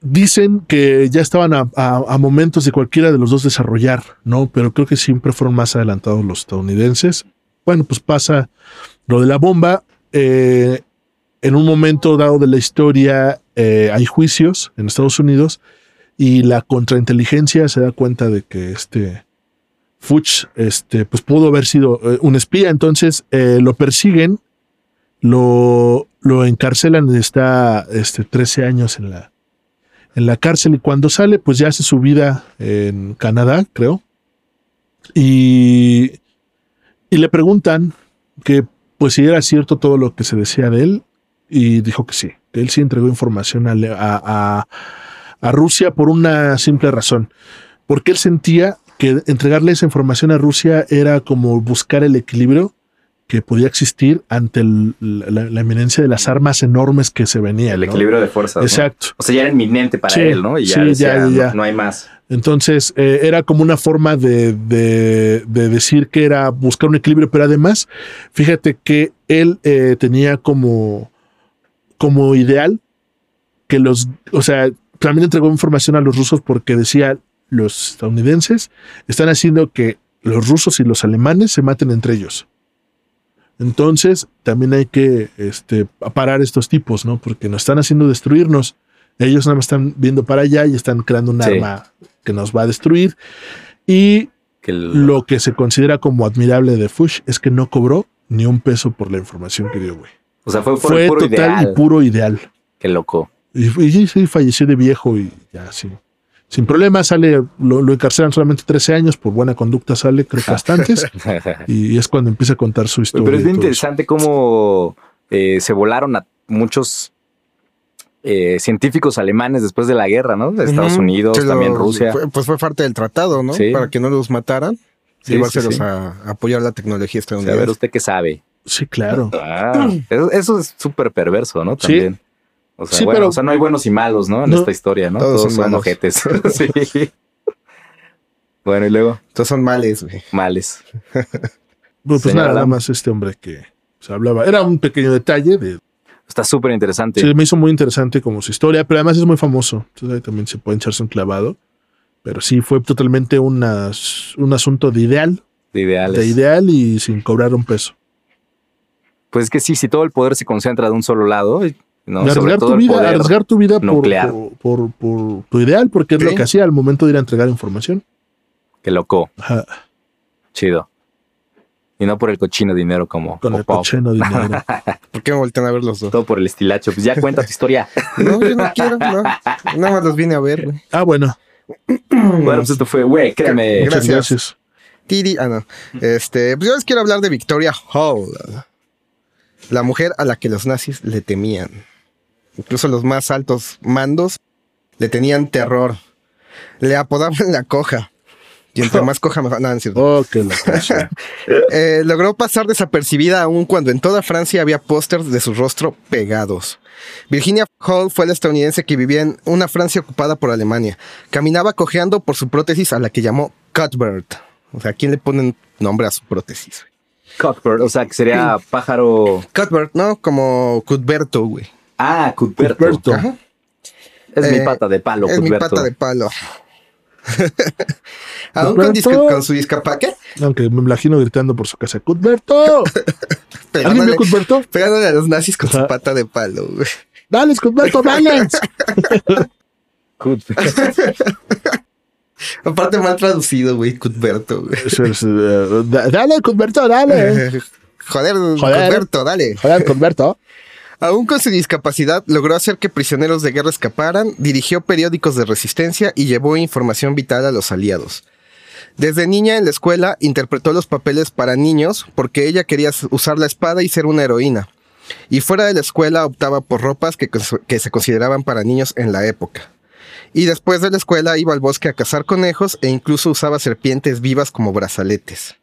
dicen que ya estaban a momentos de cualquiera de los dos desarrollar, ¿no? Pero creo que siempre fueron más adelantados los estadounidenses. Bueno, pues pasa lo de la bomba. eh, en un momento dado de la historia eh, hay juicios en Estados Unidos y la contrainteligencia se da cuenta de que este Fuchs este, pues pudo haber sido eh, un espía, entonces eh, lo persiguen, lo, lo encarcelan está este, 13 años en la, en la cárcel. Y cuando sale pues ya hace su vida en Canadá, creo. Y, y le preguntan que pues si era cierto todo lo que se decía de él. Y dijo que sí, que él sí entregó información a- a- a Rusia por una simple razón, porque él sentía que entregarle esa información a Rusia era como buscar el equilibrio que podía existir ante el- la, la eminencia de las armas enormes que se venían. El ¿no? equilibrio de fuerzas. ¿no? Exacto. O sea, ya era inminente para Sí, él, ¿no? Y ya, sí, decía, ya, ya, ya. No, no hay más. Entonces eh, era como una forma de, de- de decir que era buscar un equilibrio, pero además, fíjate que él eh, tenía como, como ideal que los, o sea, también entregó información a los rusos porque decía los estadounidenses están haciendo que los rusos y los alemanes se maten entre ellos. Entonces, también hay que este, parar estos tipos, ¿no? Porque nos están haciendo destruirnos. Ellos nada más están viendo para allá y están creando un Sí. arma que nos va a destruir. Y Que lo que se considera como admirable de Fuchs es que no cobró ni un peso por la información que dio, güey. o sea, fue puro total ideal. y puro ideal. Qué loco. Y, y falleció de viejo y ya, sí. Sin problema, sale, lo, lo encarcelan solamente 13 años, por buena conducta sale, creo que bastantes, *laughs* y es cuando empieza a contar su historia. Pero es bien eso. interesante cómo eh, se volaron a muchos eh, científicos alemanes después de la guerra, ¿no? De Estados. Unidos, también Rusia. fue- pues fue parte del tratado, ¿no? Sí. Para que no los mataran. Sí, llevárselos sí, sí. A, a apoyar la tecnología O sea, a ver, estadounidense. ¿usted qué sabe? Sí, claro. Ah, eso, eso es súper perverso, ¿no? Sí. También. O sea, Sí, bueno, pero- o sea, no hay buenos y malos, ¿no? En No. esta historia, ¿no? Todos Todos, son son ojetes. *laughs* *laughs* sí. Bueno, y luego, Entonces son males, güey. males. Bueno, pues nada, nada más este hombre que se hablaba. Era un pequeño detalle de. Está súper interesante. Sí, me hizo muy interesante como su historia, pero además es muy famoso. Entonces ahí también se puede echarse un clavado. Pero sí, fue totalmente una- un asunto de ideal, de ideales. de ideal y sin cobrar un peso. Pues es que sí, si todo el poder se concentra de un solo lado, no, Y sobre arriesgar tu vida, arriesgar tu vida por, nuclear. por, por- por tu ideal, porque es lo que hacía al momento de ir a entregar información. que loco, Ajá, chido. Y no por el cochino dinero como con el cochino dinero. *laughs* ¿Por qué me voltean a ver los dos? Todo por el estilacho. Pues ya cuenta tu historia. *laughs* No, yo no quiero, no. Nada más los vine a ver, güey. Ah, bueno, *clears throat* bueno, pues esto fue, güey, créeme. muchas Gracias. gracias. Tiri, ah, no. Este, pues yo les quiero hablar de Victoria Hall. La mujer a la que los nazis le temían. Incluso los más altos mandos le tenían terror. Le apodaban *laughs* la coja. Y entre *laughs* más coja, mejor. No, no. Oh. *laughs* Eh, logró pasar desapercibida aún cuando en toda Francia había pósters de su rostro pegados. Virginia Hall fue la estadounidense que vivía en una Francia ocupada por Alemania. Caminaba cojeando por su prótesis a la que llamó Cuthbert. O sea, ¿quién le ponen nombre a su prótesis? Cockbird, o sea, que sería pájaro. Cuthbert, ¿no? Como Cuthberto, güey. Ah, Cuthberto. Cuthberto. Ajá. Es mi Eh, pata de palo, Es mi pata de palo. *laughs* Aún con, con su discapacidad. Aunque me imagino gritando por su casa, ¡Cuthberto! *laughs* ¿Alguien vio Cuthberto? Pegándole a los nazis con su pata de palo, güey. ¡Dale, Cuthberto, dale! *laughs* Cuthberto. Aparte mal traducido, güey, Cuthberto, güey. Eso es, eh, da- dale, Cuthberto, dale. Joder, Joder. Cuthberto, dale. Joder, Cuthberto. Aún con su discapacidad, logró hacer que prisioneros de guerra escaparan, dirigió periódicos de resistencia y llevó información vital a los aliados. Desde niña en la escuela interpretó los papeles para niños porque ella quería usar la espada y ser una heroína. Y fuera de la escuela optaba por ropas que, que se consideraban para niños en la época. Y después de la escuela iba al bosque a cazar conejos e incluso usaba serpientes vivas como brazaletes.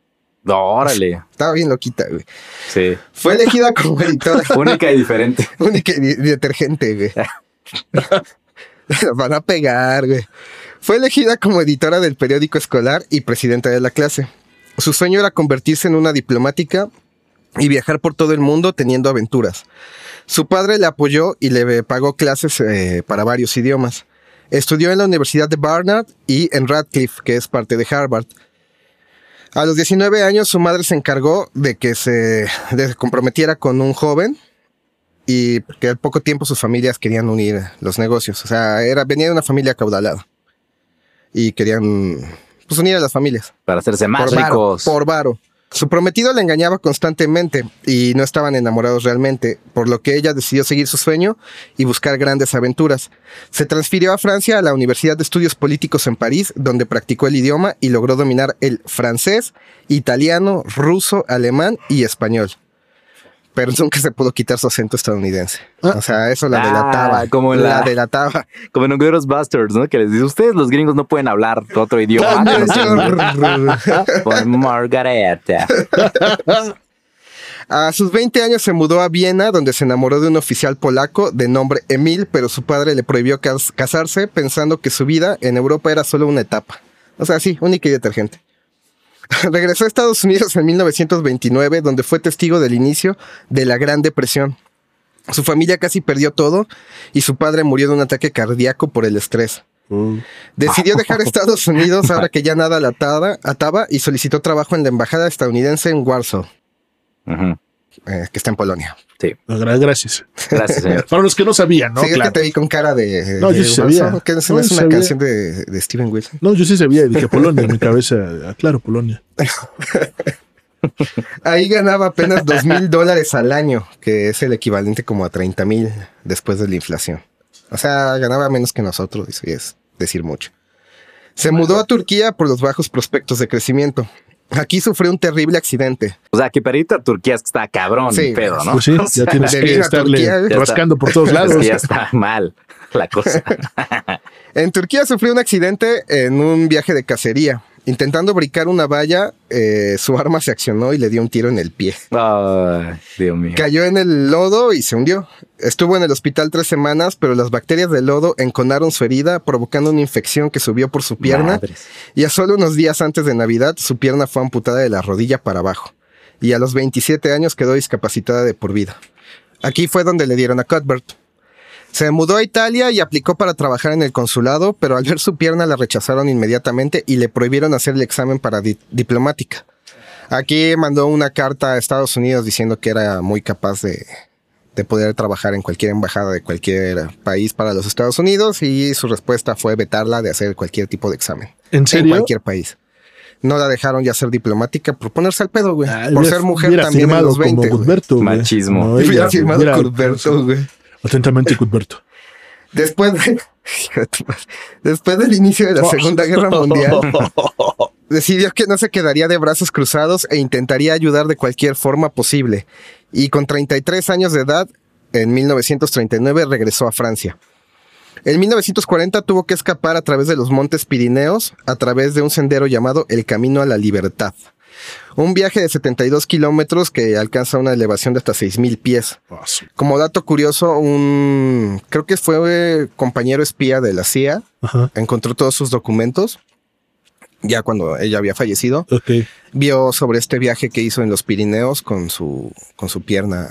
No, órale. *laughs* Estaba bien loquita, güey. Sí. Fue elegida como editora. *laughs* Única y diferente. *laughs* Única y detergente, güey. Van a pegar, güey. Fue elegida como editora del periódico escolar y presidenta de la clase. Su sueño era convertirse en una diplomática y viajar por todo el mundo teniendo aventuras. Su padre le apoyó y le pagó clases eh, para varios idiomas. Estudió en la Universidad de Barnard y en Radcliffe, que es parte de Harvard. A los 19 años su madre se encargó de que se, de que se comprometiera con un joven y que al poco tiempo sus familias querían unir los negocios. O sea, era, venía de una familia acaudalada y querían pues, unir a las familias. Para hacerse más por varo, ricos. por varo. Su prometido la engañaba constantemente y no estaban enamorados realmente, por lo que ella decidió seguir su sueño y buscar grandes aventuras. Se transfirió a Francia a la Universidad de Estudios Políticos en París, donde practicó el idioma y logró dominar el francés, italiano, ruso, alemán y español. Pero nunca se pudo quitar su acento estadounidense. O sea, eso la Ah, delataba. como en la la- delataba. Como en Ghostbusters, ¿no? Que les dice, ustedes los gringos no pueden hablar otro *laughs* idioma. *laughs* Por Margareta. *laughs* A sus 20 años se mudó a Viena, donde se enamoró de un oficial polaco de nombre Emil, pero su padre le prohibió cas- casarse pensando que su vida en Europa era solo una etapa. O sea, sí, única y detergente. *laughs* Regresó a Estados Unidos en 1929, donde fue testigo del inicio de la Gran Depresión. Su familia casi perdió todo y su padre murió de un ataque cardíaco por el estrés. Decidió dejar *laughs* Estados Unidos ahora que ya nada la ataba, ataba y solicitó trabajo en la embajada estadounidense en Warsaw, Ujú. Eh, que está en Polonia. Sí, Gra- Gracias. gracias, señor. *laughs* Para los que no sabían, ¿no? sí, es claro. que te vi con cara de. No, yo sí sabía. Que No, es yo una sabía. canción de, de Steven Wilson. No, yo sí sabía, dije *laughs* Polonia en mi cabeza. ah, Claro, Polonia. *laughs* Ahí ganaba apenas dos mil dólares al año, que es el equivalente como a 30 mil después de la inflación. O sea, ganaba menos que nosotros, y eso es decir mucho. Se mudó a Turquía por los bajos prospectos de crecimiento. Aquí sufrió un terrible accidente. O sea, que para irte a Turquía es que está cabrón, Sí, pedo, ¿no? Pues sí, ya tienes que estarle Turquía, rascando por todos *laughs* es lados. que ya está mal la cosa. *laughs* En Turquía sufrió un accidente en un viaje de cacería. Intentando brincar una valla, eh, su arma se accionó y le dio un tiro en el pie. Ay, Dios mío. Cayó en el lodo y se hundió. Estuvo en el hospital tres semanas, pero las bacterias del lodo enconaron su herida, provocando una infección que subió por su pierna. Madres. Y a solo unos días antes de Navidad, su pierna fue amputada de la rodilla para abajo. Y a los 27 años quedó discapacitada de por vida. Aquí fue donde le dieron a Cuthbert. Se mudó a Italia y aplicó para trabajar en el consulado, pero al ver su pierna la rechazaron inmediatamente y le prohibieron hacer el examen para di- diplomática. Aquí mandó una carta a Estados Unidos diciendo que era muy capaz de, de poder trabajar en cualquier embajada de cualquier país para los Estados Unidos y su respuesta fue vetarla de hacer cualquier tipo de examen ¿En en serio? cualquier país. No la dejaron ya ser diplomática por ponerse al pedo, güey. Ah, por ser mujer también en los 20. como güey. Cuthberto, güey. Machismo. No, Hubiera ella firmado Cuthberto, güey. Atentamente, *laughs* Cuthberto. Después, de- *laughs* después del inicio de la *laughs* Segunda Guerra Mundial, decidió que no se quedaría de brazos cruzados e intentaría ayudar de cualquier forma posible. Y con 33 años de edad, en 1939 regresó a Francia. En 1940 tuvo que escapar a través de los montes Pirineos, a través de un sendero llamado el Camino a la Libertad. Un viaje de 72 kilómetros que alcanza una elevación de hasta 6.000 pies. Ah, Como dato curioso, un creo que fue compañero espía de la CIA, Ajá. encontró todos sus documentos, ya cuando ella había fallecido, Ok. vio sobre este viaje que hizo en los Pirineos con su, con su pierna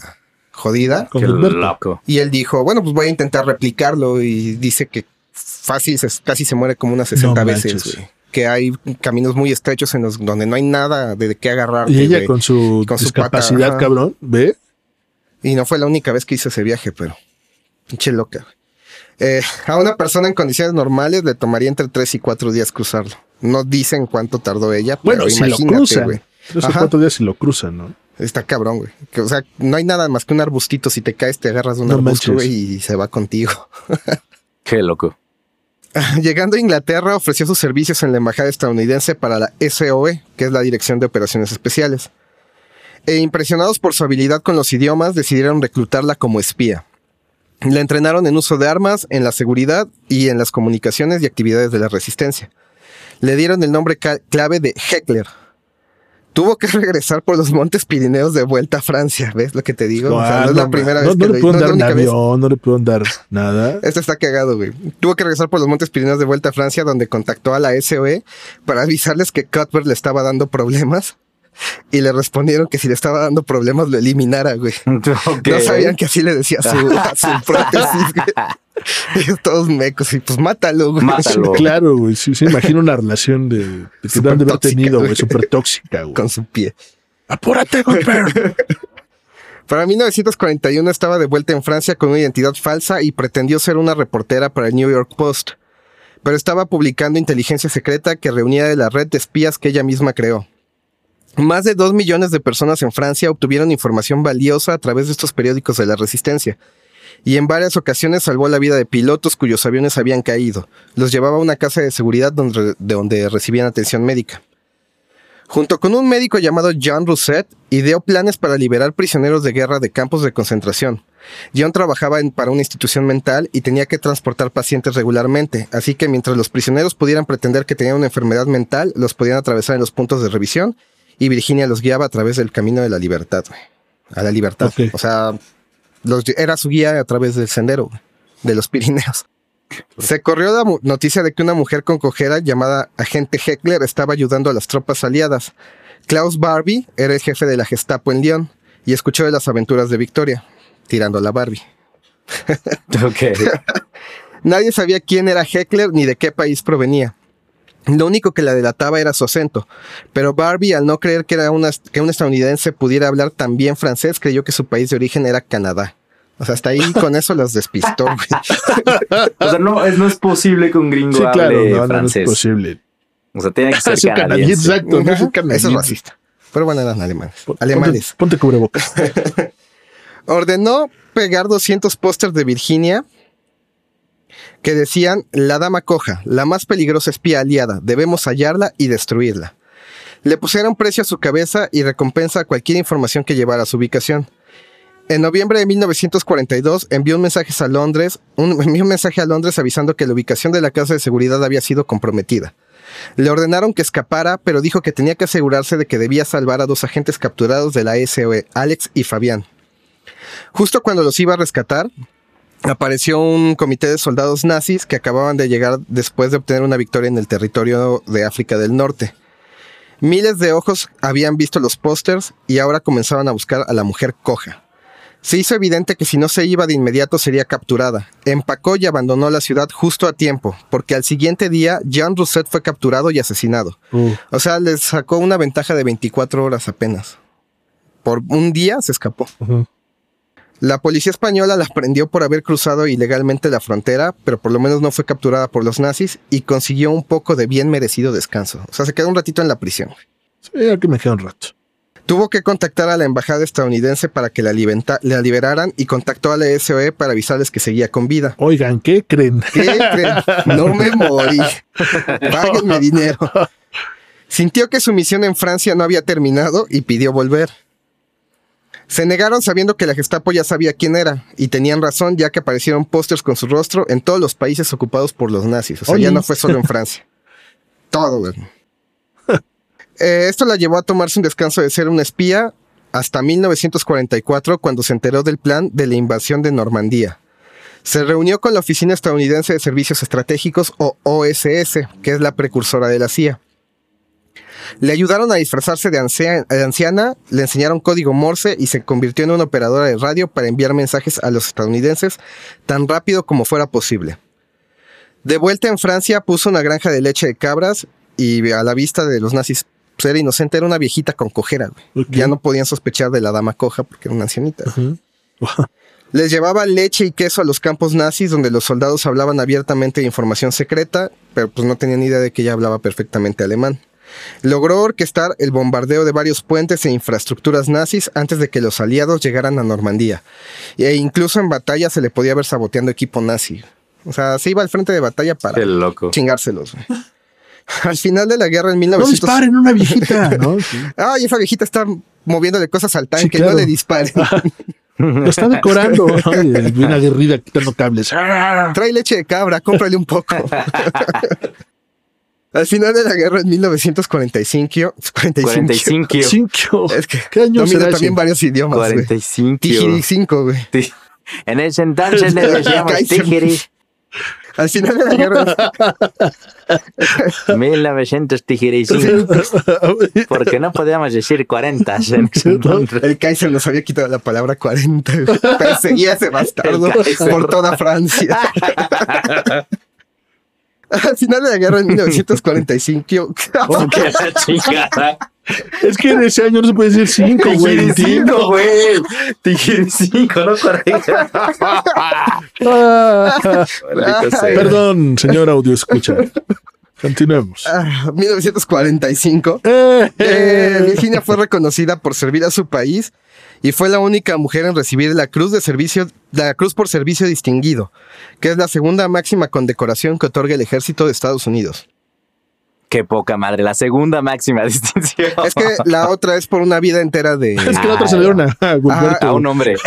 jodida. Y él dijo, bueno, pues voy a intentar replicarlo y dice que fácil, se- casi se muere como unas 60 No veces, güey. Que hay caminos muy estrechos en los donde no hay nada de qué agarrar. Y ella con su Con su pata, discapacidad, ajá. cabrón, ¿ve? Y no fue la única vez que hizo ese viaje, pero pinche loca. güey. Eh, a una persona en condiciones normales le tomaría entre 3 y 4 días cruzarlo. No dicen cuánto tardó ella, Bueno, pero si lo imagínate, cruzan. güey. Tres o cuatro días si lo cruzan, ¿no? Está cabrón, güey. Que, o sea, no hay nada más que un arbustito. Si te caes, te agarras de un No arbusto, güey, y se va contigo. *laughs* Qué loco. *laughs* Llegando a Inglaterra, ofreció sus servicios en la embajada estadounidense para la SOE, que es la Dirección de Operaciones Especiales. E impresionados por su habilidad con los idiomas, decidieron reclutarla como espía. La entrenaron en uso de armas, en la seguridad y en las comunicaciones y actividades de la resistencia. Le dieron el nombre clave de Heckler. Tuvo que *laughs* regresar por los montes Pirineos de vuelta a Francia, ¿ves lo que te digo? O sea, no es la primera no, vez no que le lo dar un avión, no le pueden dar nada. Este está cagado, güey. Tuvo que regresar por los Montes Pirineos de vuelta a Francia, donde contactó a la SOE para avisarles que Cuthbert le estaba dando problemas. Y le respondieron que si le estaba dando problemas lo eliminara, güey. *laughs* No sabían que así le decía a su, a su *laughs* prótesis, güey. Ellos todos mecos y pues mátalo, güey. Mátalo. Claro, güey. Sí, se imagina una relación de, de que de haber tenido, güey. güey. Súper tóxica, güey. Con su pie. Apúrate, Gopher. *laughs* Para 1941 estaba de vuelta en Francia con una identidad falsa y pretendió ser una reportera para el New York Post. Pero estaba publicando inteligencia secreta que reunía de la red de espías que ella misma creó. Más de dos millones de personas en Francia obtuvieron información valiosa a través de estos periódicos de la resistencia. Y en varias ocasiones salvó la vida de pilotos cuyos aviones habían caído. Los llevaba a una casa de seguridad donde, de donde recibían atención médica. Junto con un médico llamado John Rousset, ideó planes para liberar prisioneros de guerra de campos de concentración. John trabajaba para una institución mental y tenía que transportar pacientes regularmente, así que mientras los prisioneros pudieran pretender que tenían una enfermedad mental, los podían atravesar en los puntos de revisión y Virginia los guiaba a través del camino de la libertad. güey. A la libertad. O sea, los- era su guía a través del sendero güey, de los *laughs* Pirineos. Se corrió la noticia de que una mujer con cojera llamada agente Heckler estaba ayudando a las tropas aliadas. Klaus Barbie era el jefe de la Gestapo en Lyon y escuchó de las aventuras de Victoria, tirando a la Barbie. *laughs* Nadie sabía quién era Heckler ni de qué país provenía. Lo único que la delataba era su acento, pero Barbie, al no creer que, era una, que un estadounidense pudiera hablar tan bien francés, creyó que su país de origen era Canadá. O sea, hasta ahí *laughs* con eso los despistó. *laughs* O sea, no es, no es posible que un gringo Sí, claro, hable no, no, no es francés. posible. o sea, tiene que *laughs* ser Sí, canadiense, canadiense. exacto. No es Eso es racista. Pero bueno, eran alemanes. Ponte- Alemanes. Ponte, cubrebocas. Ordenó pegar 200 pósters de Virginia que decían, la dama coja, la más peligrosa espía aliada, debemos hallarla y destruirla. Le pusieron precio a su cabeza y recompensa a cualquier información que llevara a su ubicación. En noviembre de 1942 envió un mensaje a Londres, un, *laughs* un mensaje a Londres avisando que la ubicación de la casa de seguridad había sido comprometida. Le ordenaron que escapara, pero dijo que tenía que asegurarse de que debía salvar a dos agentes capturados de la SOE, Alex y Fabián. Justo cuando los iba a rescatar, apareció un comité de soldados nazis que acababan de llegar después de obtener una victoria en el territorio de África del Norte. Miles de ojos habían visto los pósters y ahora comenzaban a buscar a la mujer coja. Se hizo evidente que si no se iba de inmediato sería capturada. Empacó y abandonó la ciudad justo a tiempo, porque al siguiente día Jean Rousset fue capturado y asesinado. Uh, O sea, les sacó una ventaja de 24 horas apenas. Por un día se escapó. La policía española la prendió por haber cruzado ilegalmente la frontera, pero por lo menos no fue capturada por los nazis y consiguió un poco de bien merecido descanso. O sea, se quedó un ratito en la prisión. Sí, aquí me queda un rato. Tuvo que contactar a la embajada estadounidense para que la liberaran y contactó a la SOE para avisarles que seguía con vida. Oigan, ¿qué creen? ¿Qué creen? No me morí. Páguenme *laughs* dinero. Sintió que su misión en Francia no había terminado y pidió volver. Se negaron sabiendo que la Gestapo ya sabía quién era, y tenían razón ya que aparecieron pósters con su rostro en todos los países ocupados por los nazis. O sea, Oye. ya no fue solo en Francia. *laughs* Todo, güey. *laughs* Eh, esto la llevó a tomarse un descanso de ser una espía hasta 1944, cuando se enteró del plan de la invasión de Normandía. Se reunió con la Oficina Estadounidense de Servicios Estratégicos, o OSS, que es la precursora de la CIA. Le ayudaron a disfrazarse de, ancia- de anciana, le enseñaron código Morse y se convirtió en una operadora de radio para enviar mensajes a los estadounidenses tan rápido como fuera posible. De vuelta en Francia puso una granja de leche de cabras y a la vista de los nazis pues, era inocente, era una viejita con cojera. güey. Ok. Ya no podían sospechar de la dama coja porque era una ancianita. Les llevaba leche y queso a los campos nazis donde los soldados hablaban abiertamente de información secreta, pero pues no tenían idea de que ella hablaba perfectamente alemán. Logró orquestar el bombardeo de varios puentes e infraestructuras nazis antes de que los aliados llegaran a Normandía. E incluso en batalla se le podía ver saboteando equipo nazi. O sea, se iba al frente de batalla para loco. chingárselos. *laughs* Al final de la guerra en No 1900... disparen una viejita, *laughs* ¿no? Sí. Ay, esa viejita está moviéndole cosas al tanque, claro. no le disparen. *laughs* Lo está decorando. ¿no? Bien aguerrida quitando cables. Trae leche de cabra, cómprale un poco. Al final de la guerra en 1945, 45, 45. Cinco. Es que ¿Qué año domina será también varios idiomas. güey. 45. Tijiricinco, güey. Ti- En ese entonces le *laughs* decíamos. Tijiri. Al final de la guerra, 1900 *laughs* Tijiricinco. Porque no podíamos decir 40 en ese *laughs* entonces. el Kaiser nos había quitado la palabra 40. güey. Perseguía a ese bastardo por toda Francia. Al *laughs* final de la guerra en 1945, *laughs* Que la chingada. Es que en ese año no se puede decir cinco, güey. Tijiricinco, güey. Tijiricinco, no 40. Ah, Maldito sea. Perdón, señor audio escucha. *laughs* Continuemos. ah, 1945, Eh, Eh, Virginia fue reconocida por servir a su país y fue la única mujer en recibir la Cruz de Servicio, la Cruz por Servicio Distinguido, que es la segunda máxima condecoración que otorga el Ejército de Estados Unidos. Qué poca madre. La segunda máxima *laughs* distinción. Es que la otra es por una vida entera de... *laughs* Es que la otra se le dieron a, a Gilberto. A un hombre. *laughs*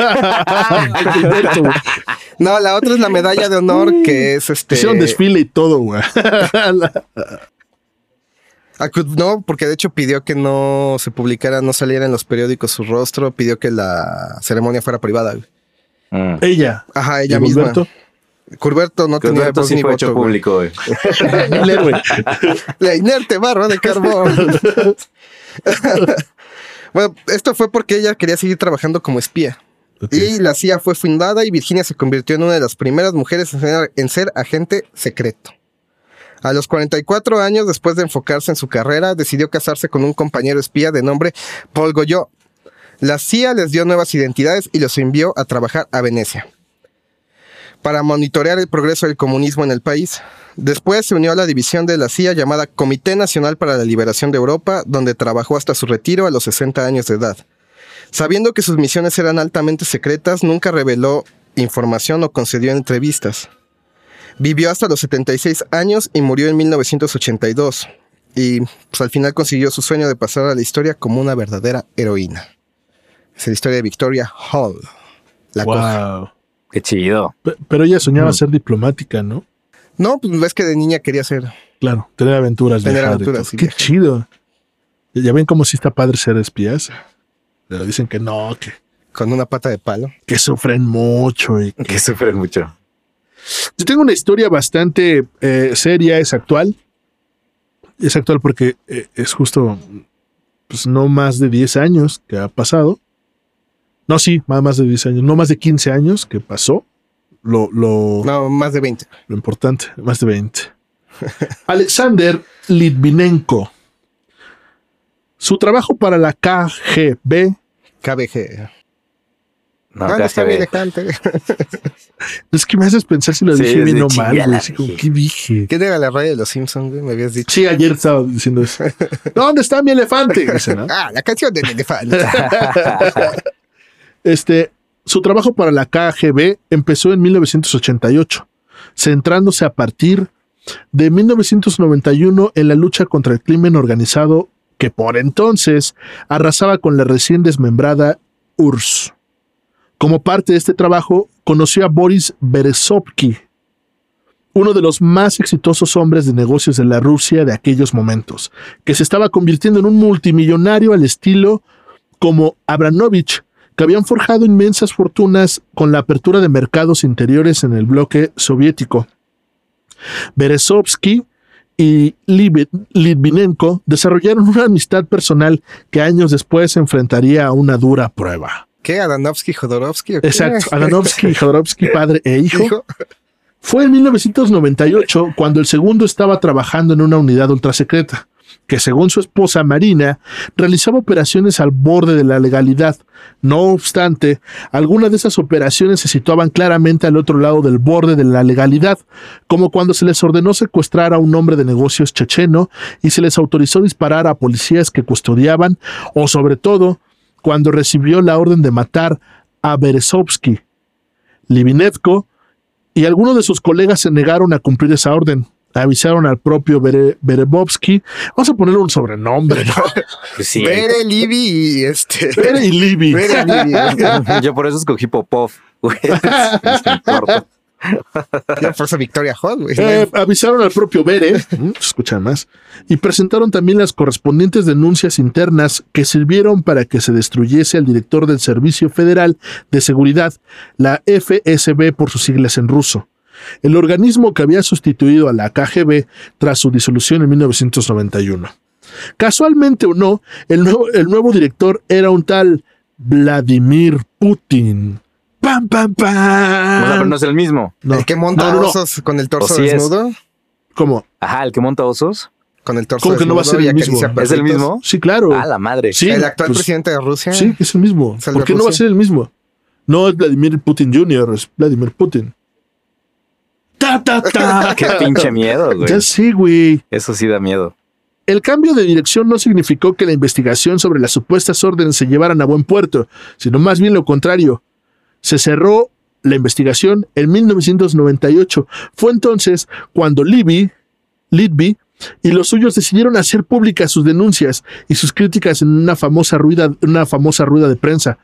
No, la otra es la medalla de honor que es este... Hicieron desfile y todo, güey. No, porque de hecho pidió que no se publicara, no saliera en los periódicos su rostro, pidió que la ceremonia fuera privada. güey. Mm. Ella. Ajá, ¿Y ella misma. Curberto no tenía voz sí ni fue voto. hecho güey. público, güey. La inerte barra de carbón. *laughs* bueno, esto fue porque ella quería seguir trabajando como espía. Y la CIA fue fundada y Virginia se convirtió en una de las primeras mujeres en ser, en ser agente secreto. A los 44 años, después de enfocarse en su carrera, decidió casarse con un compañero espía de nombre Paul Goyot. La CIA les dio nuevas identidades y los envió a trabajar a Venecia para monitorear el progreso del comunismo en el país. Después se unió a la división de la CIA llamada Comité Nacional para la Liberación de Europa, donde trabajó hasta su retiro a los 60 años de edad. Sabiendo que sus misiones eran altamente secretas, nunca reveló información o concedió entrevistas. Vivió hasta los 76 años y murió en 1982. Y pues, al final consiguió su sueño de pasar a la historia como una verdadera heroína. Es la historia de Victoria Hall. La coja. Wow. Qué chido. Pe- Pero ella soñaba ser diplomática, ¿no? No, pues ves que de niña quería ser. Claro, tener aventuras, Tener aventuras, sí, Qué viajar. chido. Ya ven cómo sí está padre ser espías. Pero dicen que no, que, Con una pata de palo. que sufren mucho. Y que- Que sufren mucho. Yo tengo una historia bastante eh, seria, es actual. Es actual porque eh, es justo, pues no más de 10 años que ha pasado. No, sí, más, más de 10 años, no más de 15 años que pasó. Lo, lo, No, más de 20. lo importante, más de 20. *laughs* Alexander Litvinenko. Su trabajo para la KGB. KBG. No, No, no está bien dejante. *laughs* Es que me haces pensar si lo Sí, dije bien o mal. dije. ¿Qué dije? ¿Quién era la radio de los Simpsons, güey? Me habías dicho. Sí, ayer estaba diciendo eso. *laughs* ¿Dónde está mi elefante? Dice, ¿no? *laughs* Ah, la canción del elefante. Este, su trabajo para la KGB empezó en 1988, centrándose a partir de 1991 en la lucha contra el crimen organizado que por entonces arrasaba con la recién desmembrada URSS. Como parte de este trabajo, conoció a Boris Berezovsky, uno de los más exitosos hombres de negocios de la Rusia de aquellos momentos, que se estaba convirtiendo en un multimillonario al estilo como Abramovich, que habían forjado inmensas fortunas con la apertura de mercados interiores en el bloque soviético. Berezovsky y Litvinenko desarrollaron una amistad personal que años después enfrentaría a una dura prueba. ¿Qué? ¿Adanovsky, Jodorowsky? Exacto, *laughs* Adanovsky y Jodorowsky, padre e hijo, ¿Hijo? fue en 1998 cuando el segundo estaba trabajando en una unidad ultrasecreta, que según su esposa Marina, realizaba operaciones al borde de la legalidad. No obstante, algunas de esas operaciones se situaban claramente al otro lado del borde de la legalidad, como cuando se les ordenó secuestrar a un hombre de negocios checheno y se les autorizó disparar a policías que custodiaban, o sobre todo, cuando recibió la orden de matar a Berezovsky. Livinetko y algunos de sus colegas se negaron a cumplir esa orden. Avisaron al propio Bere Berezovsky. Vamos a ponerle un sobrenombre, ¿no? Pues *laughs* sí. Bere, Libby y este. Bere y Libby. Bere, Libby. *laughs* Yo por eso escogí Popov. güey. *laughs* Es corto. Por eso Victoria Hall. Eh, avisaron al propio Bere, *laughs* mm, escuchan más, y presentaron también las correspondientes denuncias internas que sirvieron para que se destruyese al director del Servicio Federal de Seguridad, la FSB por sus siglas en ruso, el organismo que había sustituido a la KGB tras su disolución en 1991. Casualmente o no, el nuevo, el nuevo director era un tal Vladimir Putin. ¡Pam, pam, O sea, pero pam! no es el mismo. No. El que monta No, no, no. osos con el torso O sí es. desnudo. ¿Cómo? Ajá, el que monta osos. Con el torso ¿Cómo que no va a desnudo ser el mismo? ¿Es el mismo? Sí, claro. Ah, la madre. Sí, El actual pues, presidente de Rusia. Sí, es el mismo. Es el ¿Por qué no va a ser el mismo? No es Vladimir Putin Jr., es Vladimir Putin. Ta, ta, ta. *laughs* Qué pinche miedo, güey. Ya sí, güey. Eso sí da miedo. El cambio de dirección no significó que la investigación sobre las supuestas órdenes se llevaran a buen puerto, sino más bien lo contrario. Se cerró la investigación en 1998. Fue entonces cuando Libby, Lidby y los suyos decidieron hacer públicas sus denuncias y sus críticas en una famosa rueda, una famosa rueda de prensa.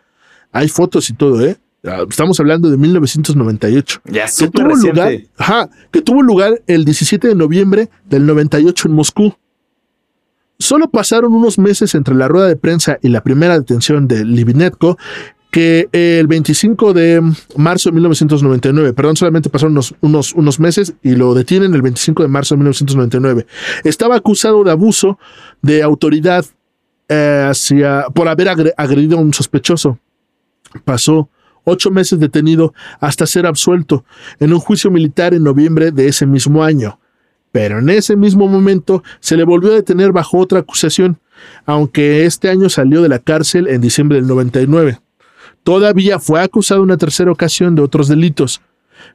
Hay fotos y todo, ¿eh? Ah, Estamos hablando de 1998 Ya que tuvo lugar, reciente. ajá, que tuvo lugar el 17 de noviembre del 98 en Moscú. Solo pasaron unos meses entre la rueda de prensa y la primera detención de Livinetko, que el 25 de marzo de 1999, perdón, solamente pasaron unos, unos, unos meses y lo detienen el 25 de marzo de 1999. Estaba acusado de abuso de autoridad eh, hacia, por haber agre- agredido a un sospechoso. Pasó ocho meses detenido hasta ser absuelto en un juicio militar en noviembre de ese mismo año. Pero en ese mismo momento se le volvió a detener bajo otra acusación, aunque este año salió de la cárcel en diciembre del 99. Todavía fue acusado una tercera ocasión de otros delitos,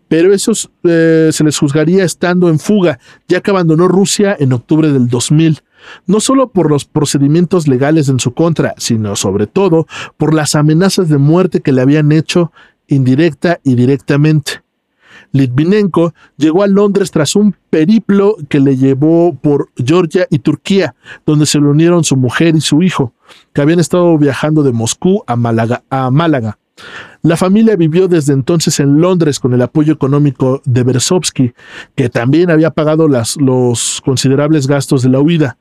pero esos eh, se les juzgaría estando en fuga, ya que abandonó Rusia en octubre del 2000, no solo por los procedimientos legales en su contra, sino sobre todo por las amenazas de muerte que le habían hecho indirecta y directamente. Litvinenko llegó a Londres tras un periplo que le llevó por Georgia y Turquía, donde se le unieron su mujer y su hijo, que habían estado viajando de Moscú a Málaga. A Málaga. La familia vivió desde entonces en Londres con el apoyo económico de Bersovsky, que también había pagado los considerables gastos de la huida.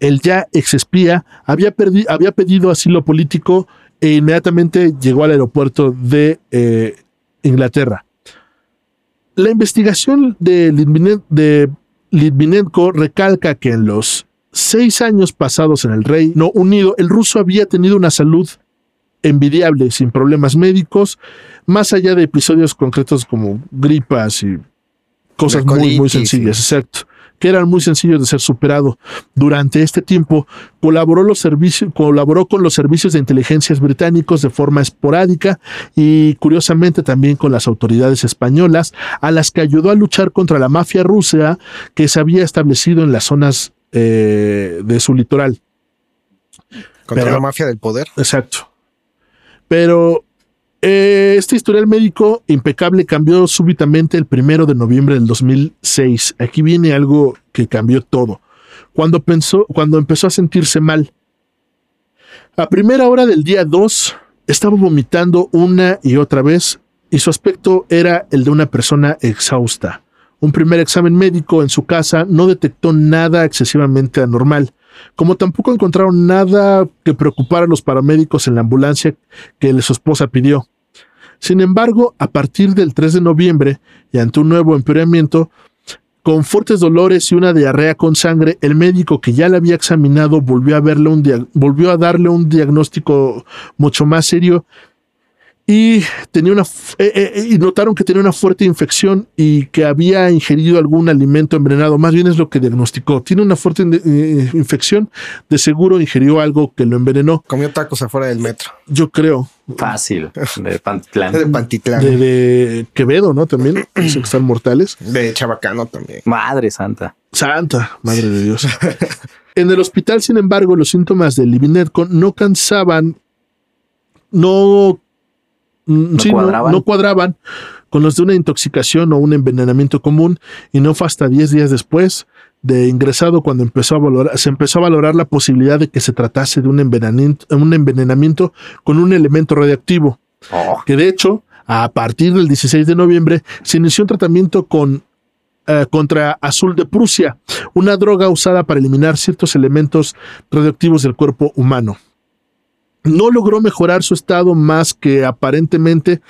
El ya exespía había, había pedido asilo político e inmediatamente llegó al aeropuerto de eh, Inglaterra. La investigación de Litvinenko recalca que en los seis años pasados en el Reino Unido, el ruso había tenido una salud envidiable, sin problemas médicos, más allá de episodios concretos como gripas y cosas muy, muy sencillas, exacto, que eran muy sencillos de ser superado. Durante este tiempo colaboró, los servicios, colaboró con los servicios de inteligencias británicos de forma esporádica y curiosamente también con las autoridades españolas, a las que ayudó a luchar contra la mafia rusa que se había establecido en las zonas eh, de su litoral. Contra Pero- la mafia del poder. Exacto. Pero eh, este historial médico impecable cambió súbitamente el primero de noviembre del 2006. Aquí viene algo que cambió todo. Cuando, pensó, cuando empezó a sentirse mal. A primera hora del día 2, Estaba vomitando una y otra vez y su aspecto era el de una persona exhausta. Un primer examen médico en su casa no detectó nada excesivamente anormal, como tampoco encontraron nada que preocupara a los paramédicos en la ambulancia que su esposa pidió. Sin embargo, a partir del 3 de noviembre y ante un nuevo empeoramiento, con fuertes dolores y una diarrea con sangre, el médico que ya la había examinado volvió a, verle un volvió a darle un diagnóstico mucho más serio y tenía una eh, eh, y notaron que tenía una fuerte infección y que había ingerido algún alimento envenenado. Más bien es lo que diagnosticó. Tiene una fuerte eh, infección. De seguro ingirió algo que lo envenenó. Comió tacos afuera del metro. Yo creo. Fácil. *laughs* De Pantitlán. De Pantitlán. De, Quevedo, ¿no? También. *clears throat* que están mortales. De Chabacano también. Madre santa. Santa, madre de Dios. *laughs* en el hospital, sin embargo, los síntomas del Libinetco no cansaban, no Mm, ¿No, cuadraban? con los de una intoxicación o un envenenamiento común y no fue hasta 10 días después de ingresado cuando empezó a valorar, se empezó a valorar la posibilidad de que se tratase de un envenenamiento, un envenenamiento con un elemento radiactivo. Oh. Que de hecho, a partir del 16 de noviembre, se inició un tratamiento con eh, contra azul de Prusia, una droga usada para eliminar ciertos elementos radioactivos del cuerpo humano no logró mejorar su estado más que aparentemente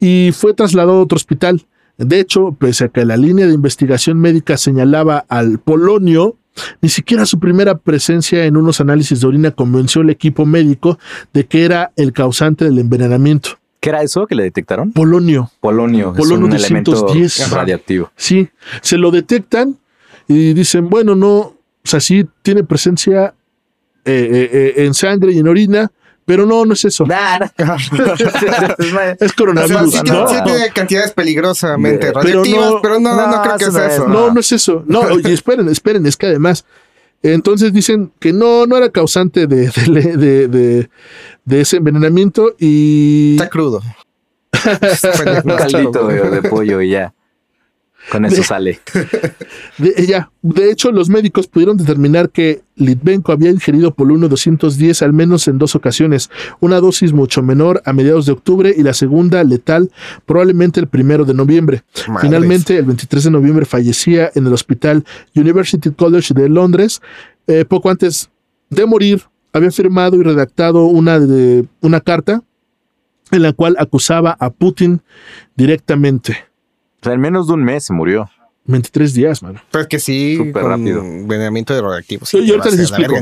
y fue trasladado a otro hospital. De hecho, pese a que la línea de investigación médica señalaba al polonio, ni siquiera su primera presencia en unos análisis de orina convenció al equipo médico de que era el causante del envenenamiento. ¿Qué era eso que le detectaron? Polonio. Polonio, polonio es un elemento radiactivo. Sí, se lo detectan y dicen, bueno, no, o sea, sí tiene presencia eh, eh, eh, en sangre y en orina, pero no, no es eso. *laughs* *laughs* es coronavirus. sí, tiene cantidades peligrosamente radiactivas, pero no, no, creo que sea eso. No, no es eso. No, oye, esperen, esperen, es que además, entonces dicen que no, no era causante de, *laughs* de, de, ese envenenamiento y. Está crudo. Un caldito de pollo y ya. Con eso sale. *laughs* De, ya, de hecho, los médicos pudieron determinar que Litvenko había ingerido polonio 210 al menos en dos ocasiones, una dosis mucho menor a mediados de octubre y la segunda letal probablemente el primero de noviembre. Finalmente, el 23 de noviembre fallecía en el hospital University College de Londres. Eh, poco antes de morir, había firmado y redactado una, de, una carta en la cual acusaba a Putin directamente. O sea, en menos de un mes se murió. 23 días, mano. Pues que sí, súper rápido. Envenenamiento de radioactivos. Sí, yo ahorita les explico.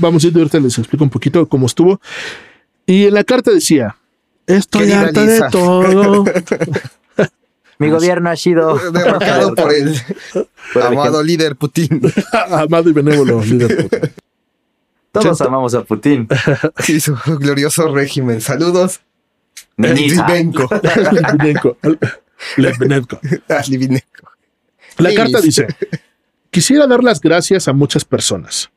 vamos a ir, ahorita les explico un poquito cómo estuvo. Y en la carta decía: Estoy harta de todo. *laughs* Mi gobierno ha sido derrocado por el *laughs* amado líder Putin. *laughs* amado y benévolo líder Putin. Todos amamos a Putin. Y su glorioso régimen. Saludos. Livenko. *laughs* La carta dice, quisiera dar las gracias a muchas personas,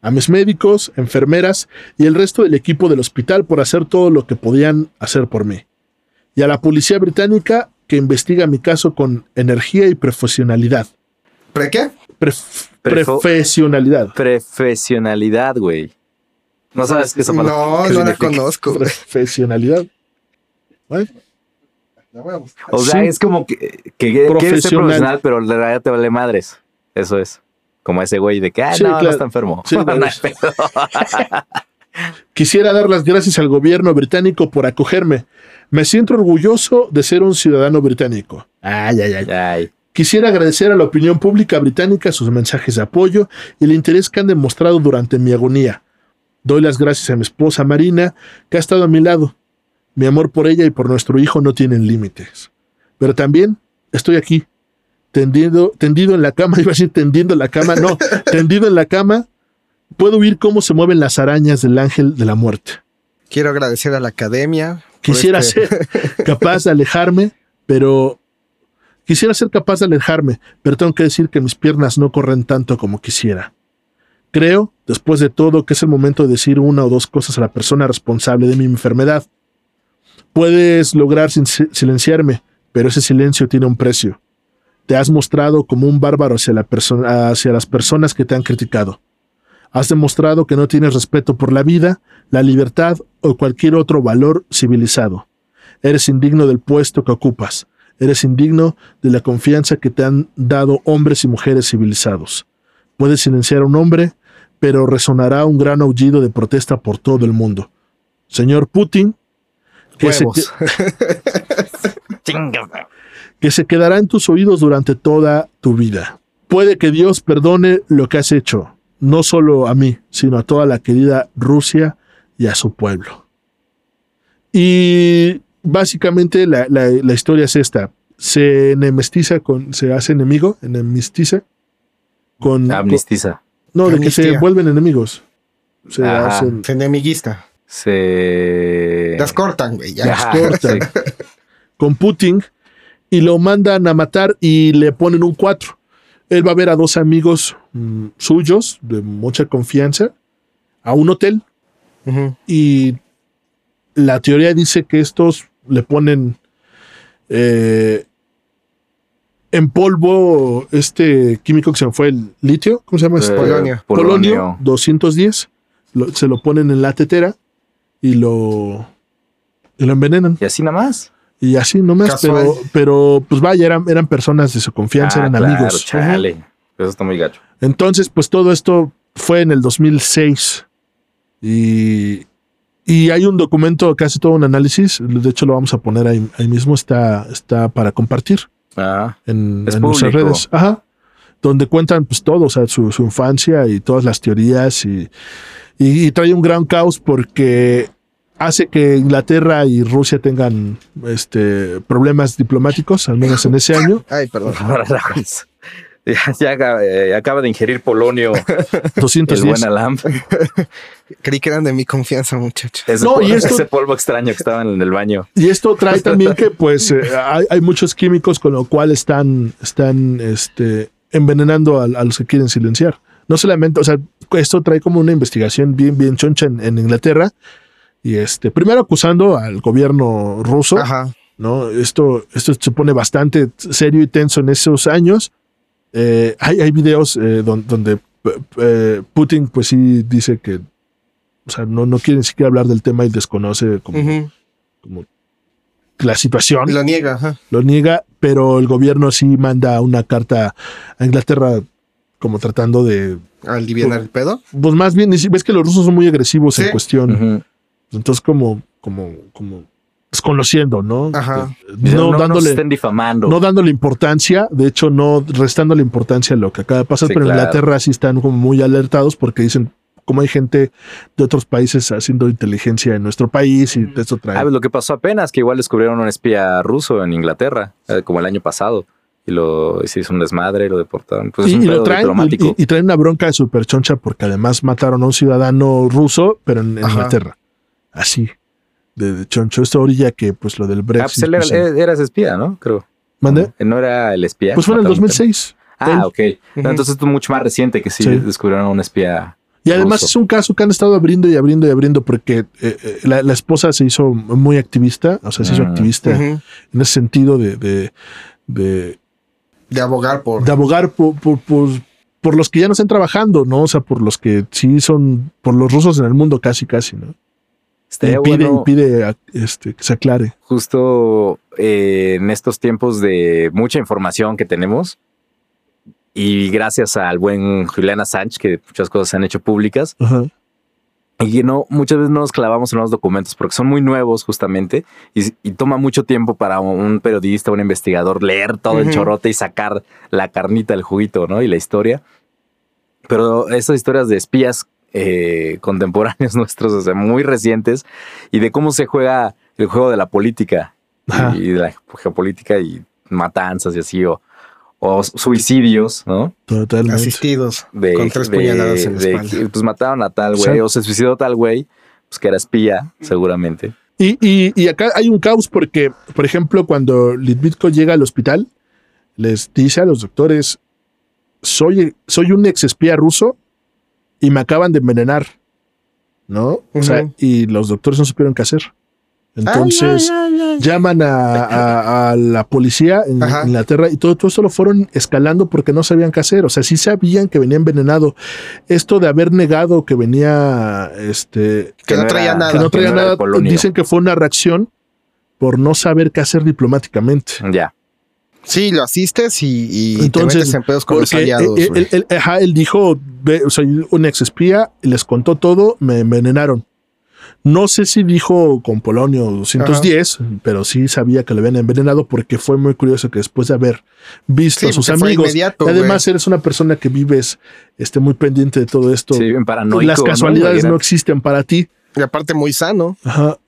a mis médicos, enfermeras y el resto del equipo del hospital por hacer todo lo que podían hacer por mí, y a la policía británica que investiga mi caso con energía y profesionalidad. ¿Pre qué? profesionalidad. Profesionalidad, güey. No sabes qué es. No, no la conozco. Profesionalidad. O sea, es como que, que quieres ser profesional, pero la verdad te vale madres. Eso es. Como ese güey de que, ah, no, no está enfermo. *laughs* *laughs* Quisiera dar las gracias al gobierno británico por acogerme. Me siento orgulloso de ser un ciudadano británico. Ay, ay, ay. ay. Quisiera agradecer a la opinión pública británica sus mensajes de apoyo y el interés que han demostrado durante mi agonía. Doy las gracias a mi esposa Marina, que ha estado a mi lado. Mi amor por ella y por nuestro hijo no tienen límites. Pero también estoy aquí, tendido, tendido en la cama, *laughs* iba a decir tendiendo en la cama, no, *laughs* tendido en la cama, puedo oír cómo se mueven las arañas del ángel de la muerte. Quiero agradecer a la academia. Quisiera este ser *laughs* capaz de alejarme, pero quisiera ser capaz de alejarme, pero tengo que decir que mis piernas no corren tanto como quisiera. Creo, después de todo, que es el momento de decir una o dos cosas a la persona responsable de mi enfermedad. Puedes lograr silenciarme, pero ese silencio tiene un precio. Te has mostrado como un bárbaro hacia, la hacia las personas que te han criticado. Has demostrado que no tienes respeto por la vida, la libertad o cualquier otro valor civilizado. Eres indigno del puesto que ocupas. Eres indigno de la confianza que te han dado hombres y mujeres civilizados. Puedes silenciar a un hombre, pero resonará un gran aullido de protesta por todo el mundo. Señor Putin, que se, Huevos. *laughs* que se quedará en tus oídos durante toda tu vida. Puede que Dios perdone lo que has hecho, no solo a mí, sino a toda la querida Rusia y a su pueblo. Y básicamente la, la- la historia es esta. Se enemestiza con, se hace enemigo, enemistiza con... Amnistiza. no, de que se vuelven enemigos. Se Ajá. hacen... Se enemiguista. Se. Las cortan, güey. ya. Ajá, cortan. *laughs* con Putin y lo mandan a matar y le ponen un 4. Él va a ver a dos amigos mm, suyos de mucha confianza a un hotel y la teoría dice que estos le ponen eh, en polvo este químico que se me fue el litio, ¿cómo se llama? Este? Eh, Polonio. Polonio, Polonio. 210, lo- se lo ponen en la tetera y lo, y lo envenenan. Y así nada más. Y así nomás, Casual. pero, pero pues vaya, eran, eran personas de su confianza, Ah, eran claro, amigos. Chale. Eso está muy gacho. Entonces, pues todo esto fue en el 2006. Y, y hay un documento, casi todo un análisis, de hecho lo vamos a poner ahí, ahí mismo, está, está para compartir Ah, en, Es en nuestras redes. Ajá. Donde cuentan pues todo, o sea, su, su infancia y todas las teorías y, y- y trae un gran caos porque hace que Inglaterra y Rusia tengan este, problemas diplomáticos, al menos en ese año. Ay, perdón. *laughs* ya, ya acaba, eh, acaba de ingerir polonio *laughs* el 210. buen Alam. *laughs* Creí que eran de mi confianza, muchacho. Ese, No, y esto- ese polvo extraño que estaba en el baño. Y esto trae también que pues eh, hay, hay muchos químicos con lo cual están, están este, envenenando a, a los que quieren silenciar. No solamente, o sea, esto trae como una investigación bien, bien choncha en, en Inglaterra. Y este, primero acusando al gobierno ruso, Ajá. ¿no? Esto, esto se pone bastante serio y tenso en esos años. Eh, hay, hay videos eh, don- donde, p- eh, Putin pues sí dice que, o sea, no, no quiere ni siquiera hablar del tema y desconoce como, como la situación, Lo niega, ajá. lo niega, pero el gobierno sí manda una carta a Inglaterra como tratando de, Aliviar el pedo. pues más bien, ves que los rusos son muy agresivos en cuestión. Entonces como, como, como desconociendo, ¿no? Ajá. Dice, No, no, dándole, estén difamando. no dándole importancia, de hecho no restando la importancia a lo que acaba de pasar, Sí, pero en claro. Inglaterra sí están como muy alertados porque dicen como hay gente de otros países haciendo inteligencia en nuestro país y esto trae. Ah, pues lo que pasó apenas, que igual descubrieron un espía ruso en Inglaterra, eh, como el año pasado. Y lo y se hizo un desmadre y lo deportaron. Pues es y, un y pedo lo traen y, y traen una bronca de super choncha porque además mataron a un ciudadano ruso, pero en. Inglaterra. Así. De, de choncho. Esta orilla que pues lo del ah, Brexit. pues él era, pues, él era ese espía, ¿no? Creo. ¿mande? Eh, ¿No era el espía? Pues fue en el Mataron- 2006. Ah, Él. ok. No, Ujú. entonces es mucho más reciente que sí, Sí. descubrieron a un espía. Y además ruso. es un caso que han estado abriendo y abriendo y abriendo porque eh, eh, la, la esposa se hizo muy activista, o sea, se hizo Mm. activista en ese sentido de, de, de, De abogar por. de abogar por, por, por, por los que ya no están trabajando, ¿no? O sea, por los que sí son, por los rusos en el mundo casi, casi, ¿no? Estaría pide, bueno, y pide a- este, que se aclare. justo eh, en estos tiempos de mucha información que tenemos y gracias al buen Juliana Sánchez, que muchas cosas se han hecho públicas, Ajá. y no, muchas veces no nos clavamos en los documentos porque son muy nuevos justamente y, y toma mucho tiempo para un periodista, un investigador leer todo el Ujú. chorote y sacar la carnita, el juguito, ¿no? Y la historia. Pero estas historias de espías eh, contemporáneos *laughs* nuestros, o sea, muy recientes, y de cómo se juega el juego de la política Ajá. y de la geopolítica y matanzas y así, o, o suicidios, ¿no? Totalmente. Asistidos. de, Con tres de- puñaladas en la de espalda. pues mataron a tal güey o se suicidó tal güey, pues que era espía, seguramente. Y, y, y acá hay un caos porque, por ejemplo, cuando Litvitko llega al hospital, les dice a los doctores, soy, soy un ex espía ruso y me acaban de envenenar, ¿no? O sea, y los doctores no supieron qué hacer. Entonces, Ay, ay, llaman a, a- a la policía en Ajá. Inglaterra y todo, todo eso lo fueron escalando porque no sabían qué hacer. O sea, sí sabían que venía envenenado. Esto de haber negado que venía, este, Que no traía era- nada. que no traía nada, dicen que fue una reacción por no saber qué hacer diplomáticamente. Ya. Sí, lo asistes y, y te Entonces, metes en pedos con los Porque aliados. él, güey. él- él- ajá, él dijo, ve, soy un ex espía, les contó todo, me envenenaron. No sé si dijo con Polonio 210, pero sí sabía que le habían envenenado porque fue muy curioso que después de haber visto Sí, a sus amigos, y además eres una persona que vives este, muy pendiente de todo esto, Sí, bien paranoico. las casualidades no, ¿no? existen para ti. Y aparte muy sano. Ajá.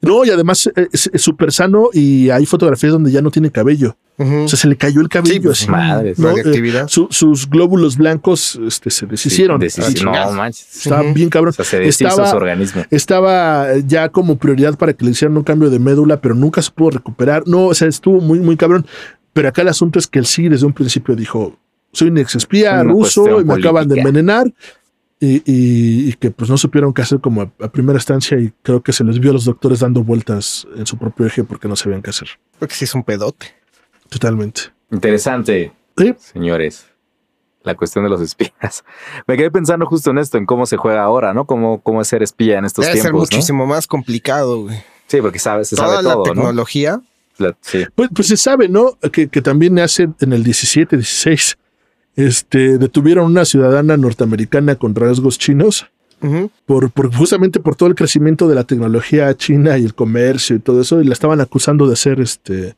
No, y además eh, es súper sano y hay fotografías donde ya no tiene cabello. O sea, se le cayó el cabello Sí, pues, así. madres. ¿no? Eh, su- sus glóbulos blancos este, se deshicieron. Sí, Ah, no. Estaba bien cabrón. O sea, se deshizo estaba, su organismo. estaba ya como prioridad para que le hicieran un cambio de médula, pero nunca se pudo recuperar. No, o sea, estuvo muy, muy cabrón. Pero acá el asunto es que él sí desde un principio dijo, soy un ex espía ruso y me acaban de envenenar. Y, y- y que pues no supieron qué hacer como a, a primera instancia y creo que se les vio a los doctores dando vueltas en su propio eje porque no sabían qué hacer. Porque sí es un pedote. Totalmente. Interesante, Sí. señores. La cuestión de los espías. *laughs* Me quedé pensando justo en esto, en cómo se juega ahora, ¿no? Cómo, cómo es ser espía en estos Debe ser tiempos, ¿no? muchísimo más complicado, güey. Sí, porque sabe, se Toda sabe la todo, ¿no? tecnología. La- sí. Pues, pues se sabe, ¿no? Que, que también hace en el 17, 16, este, detuvieron una ciudadana norteamericana con rasgos chinos por, por justamente por todo el crecimiento de la tecnología china y el comercio y todo eso, y la estaban acusando de ser este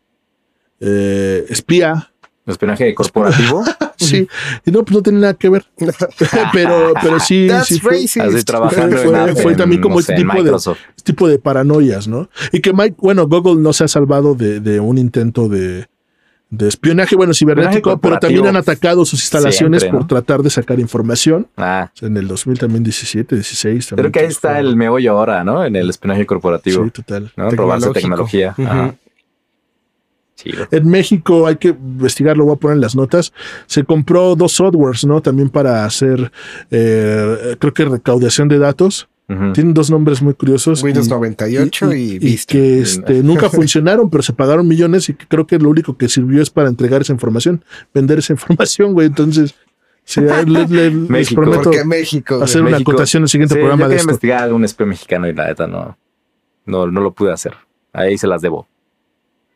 eh, espía. Espionaje corporativo. *laughs* Sí, y no, pues no tiene nada que ver. *laughs* pero, pero sí, *laughs* That's sí fue. Así trabajando Fue- en, fue en, también como no este sé, tipo de- este tipo de paranoias, ¿no? Y que Mike, bueno, Google no se ha salvado de, de un intento de, de espionaje, bueno, cibernético, pero también han atacado sus instalaciones Siempre, por tratar de sacar información. Ah, En el 2000 también 17, 16. creo también que ahí está el meollo ahora, ¿no? En el espionaje corporativo. Sí, total. ¿no? Robarse tecnología. Ajá. Chido. En México hay que investigar, lo voy a poner en las notas. Se compró dos softwares, ¿no? También para hacer, eh, creo que recaudación de datos. Tienen dos nombres muy curiosos. Windows y- 98 y, y Vista. que este, *laughs* nunca funcionaron, pero se pagaron millones y que creo que lo único que sirvió es para entregar esa información, vender esa *laughs* información, güey. Entonces, sí, le- le- les México. prometo hacer una México. acotación en el siguiente Sí, programa yo de quería esto. investigar algún espía mexicano y la neta no, no, no lo pude hacer. Ahí se las debo.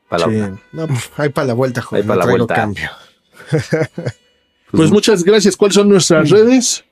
Para la Sí. otra. No, pues, ahí para la vuelta, joven. Ahí pa' no la vuelta. cambio. *laughs* Pues muchas gracias. ¿Cuáles son nuestras redes?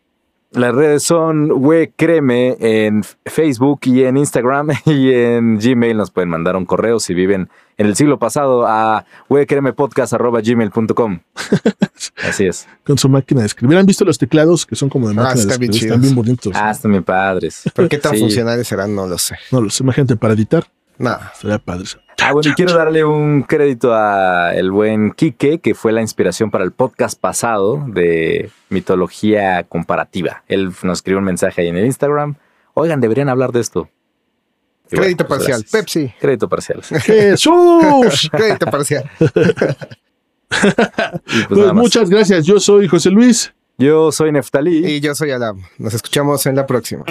Las redes son Créeme en Facebook y en Instagram *laughs* y en Gmail nos pueden mandar un correo si viven en el siglo pasado a gmail.com *laughs* Así es. Con su máquina de escribir. ¿Han visto los teclados que son como de Ah, máquina de están bien escribir? chidos. Están bien bonitos. Ah, están bien padres. ¿Pero qué tan Sí. funcionales serán? No lo sé. No, los imagínate para editar. Nada. Sería padre. Ah, bueno, y quiero darle un crédito a el buen Quique, que fue la inspiración para el podcast pasado de mitología comparativa. Él nos escribió un mensaje ahí en el Instagram. Oigan, deberían hablar de esto. Y bueno, Crédito pues, parcial. gracias. Pepsi. Crédito parcial. *laughs* ¡Jesús! Crédito parcial. *laughs* *laughs* Pues Pues muchas gracias. Yo soy José Luis. Yo soy Neftalí. Y yo soy Alam. Nos escuchamos en la próxima.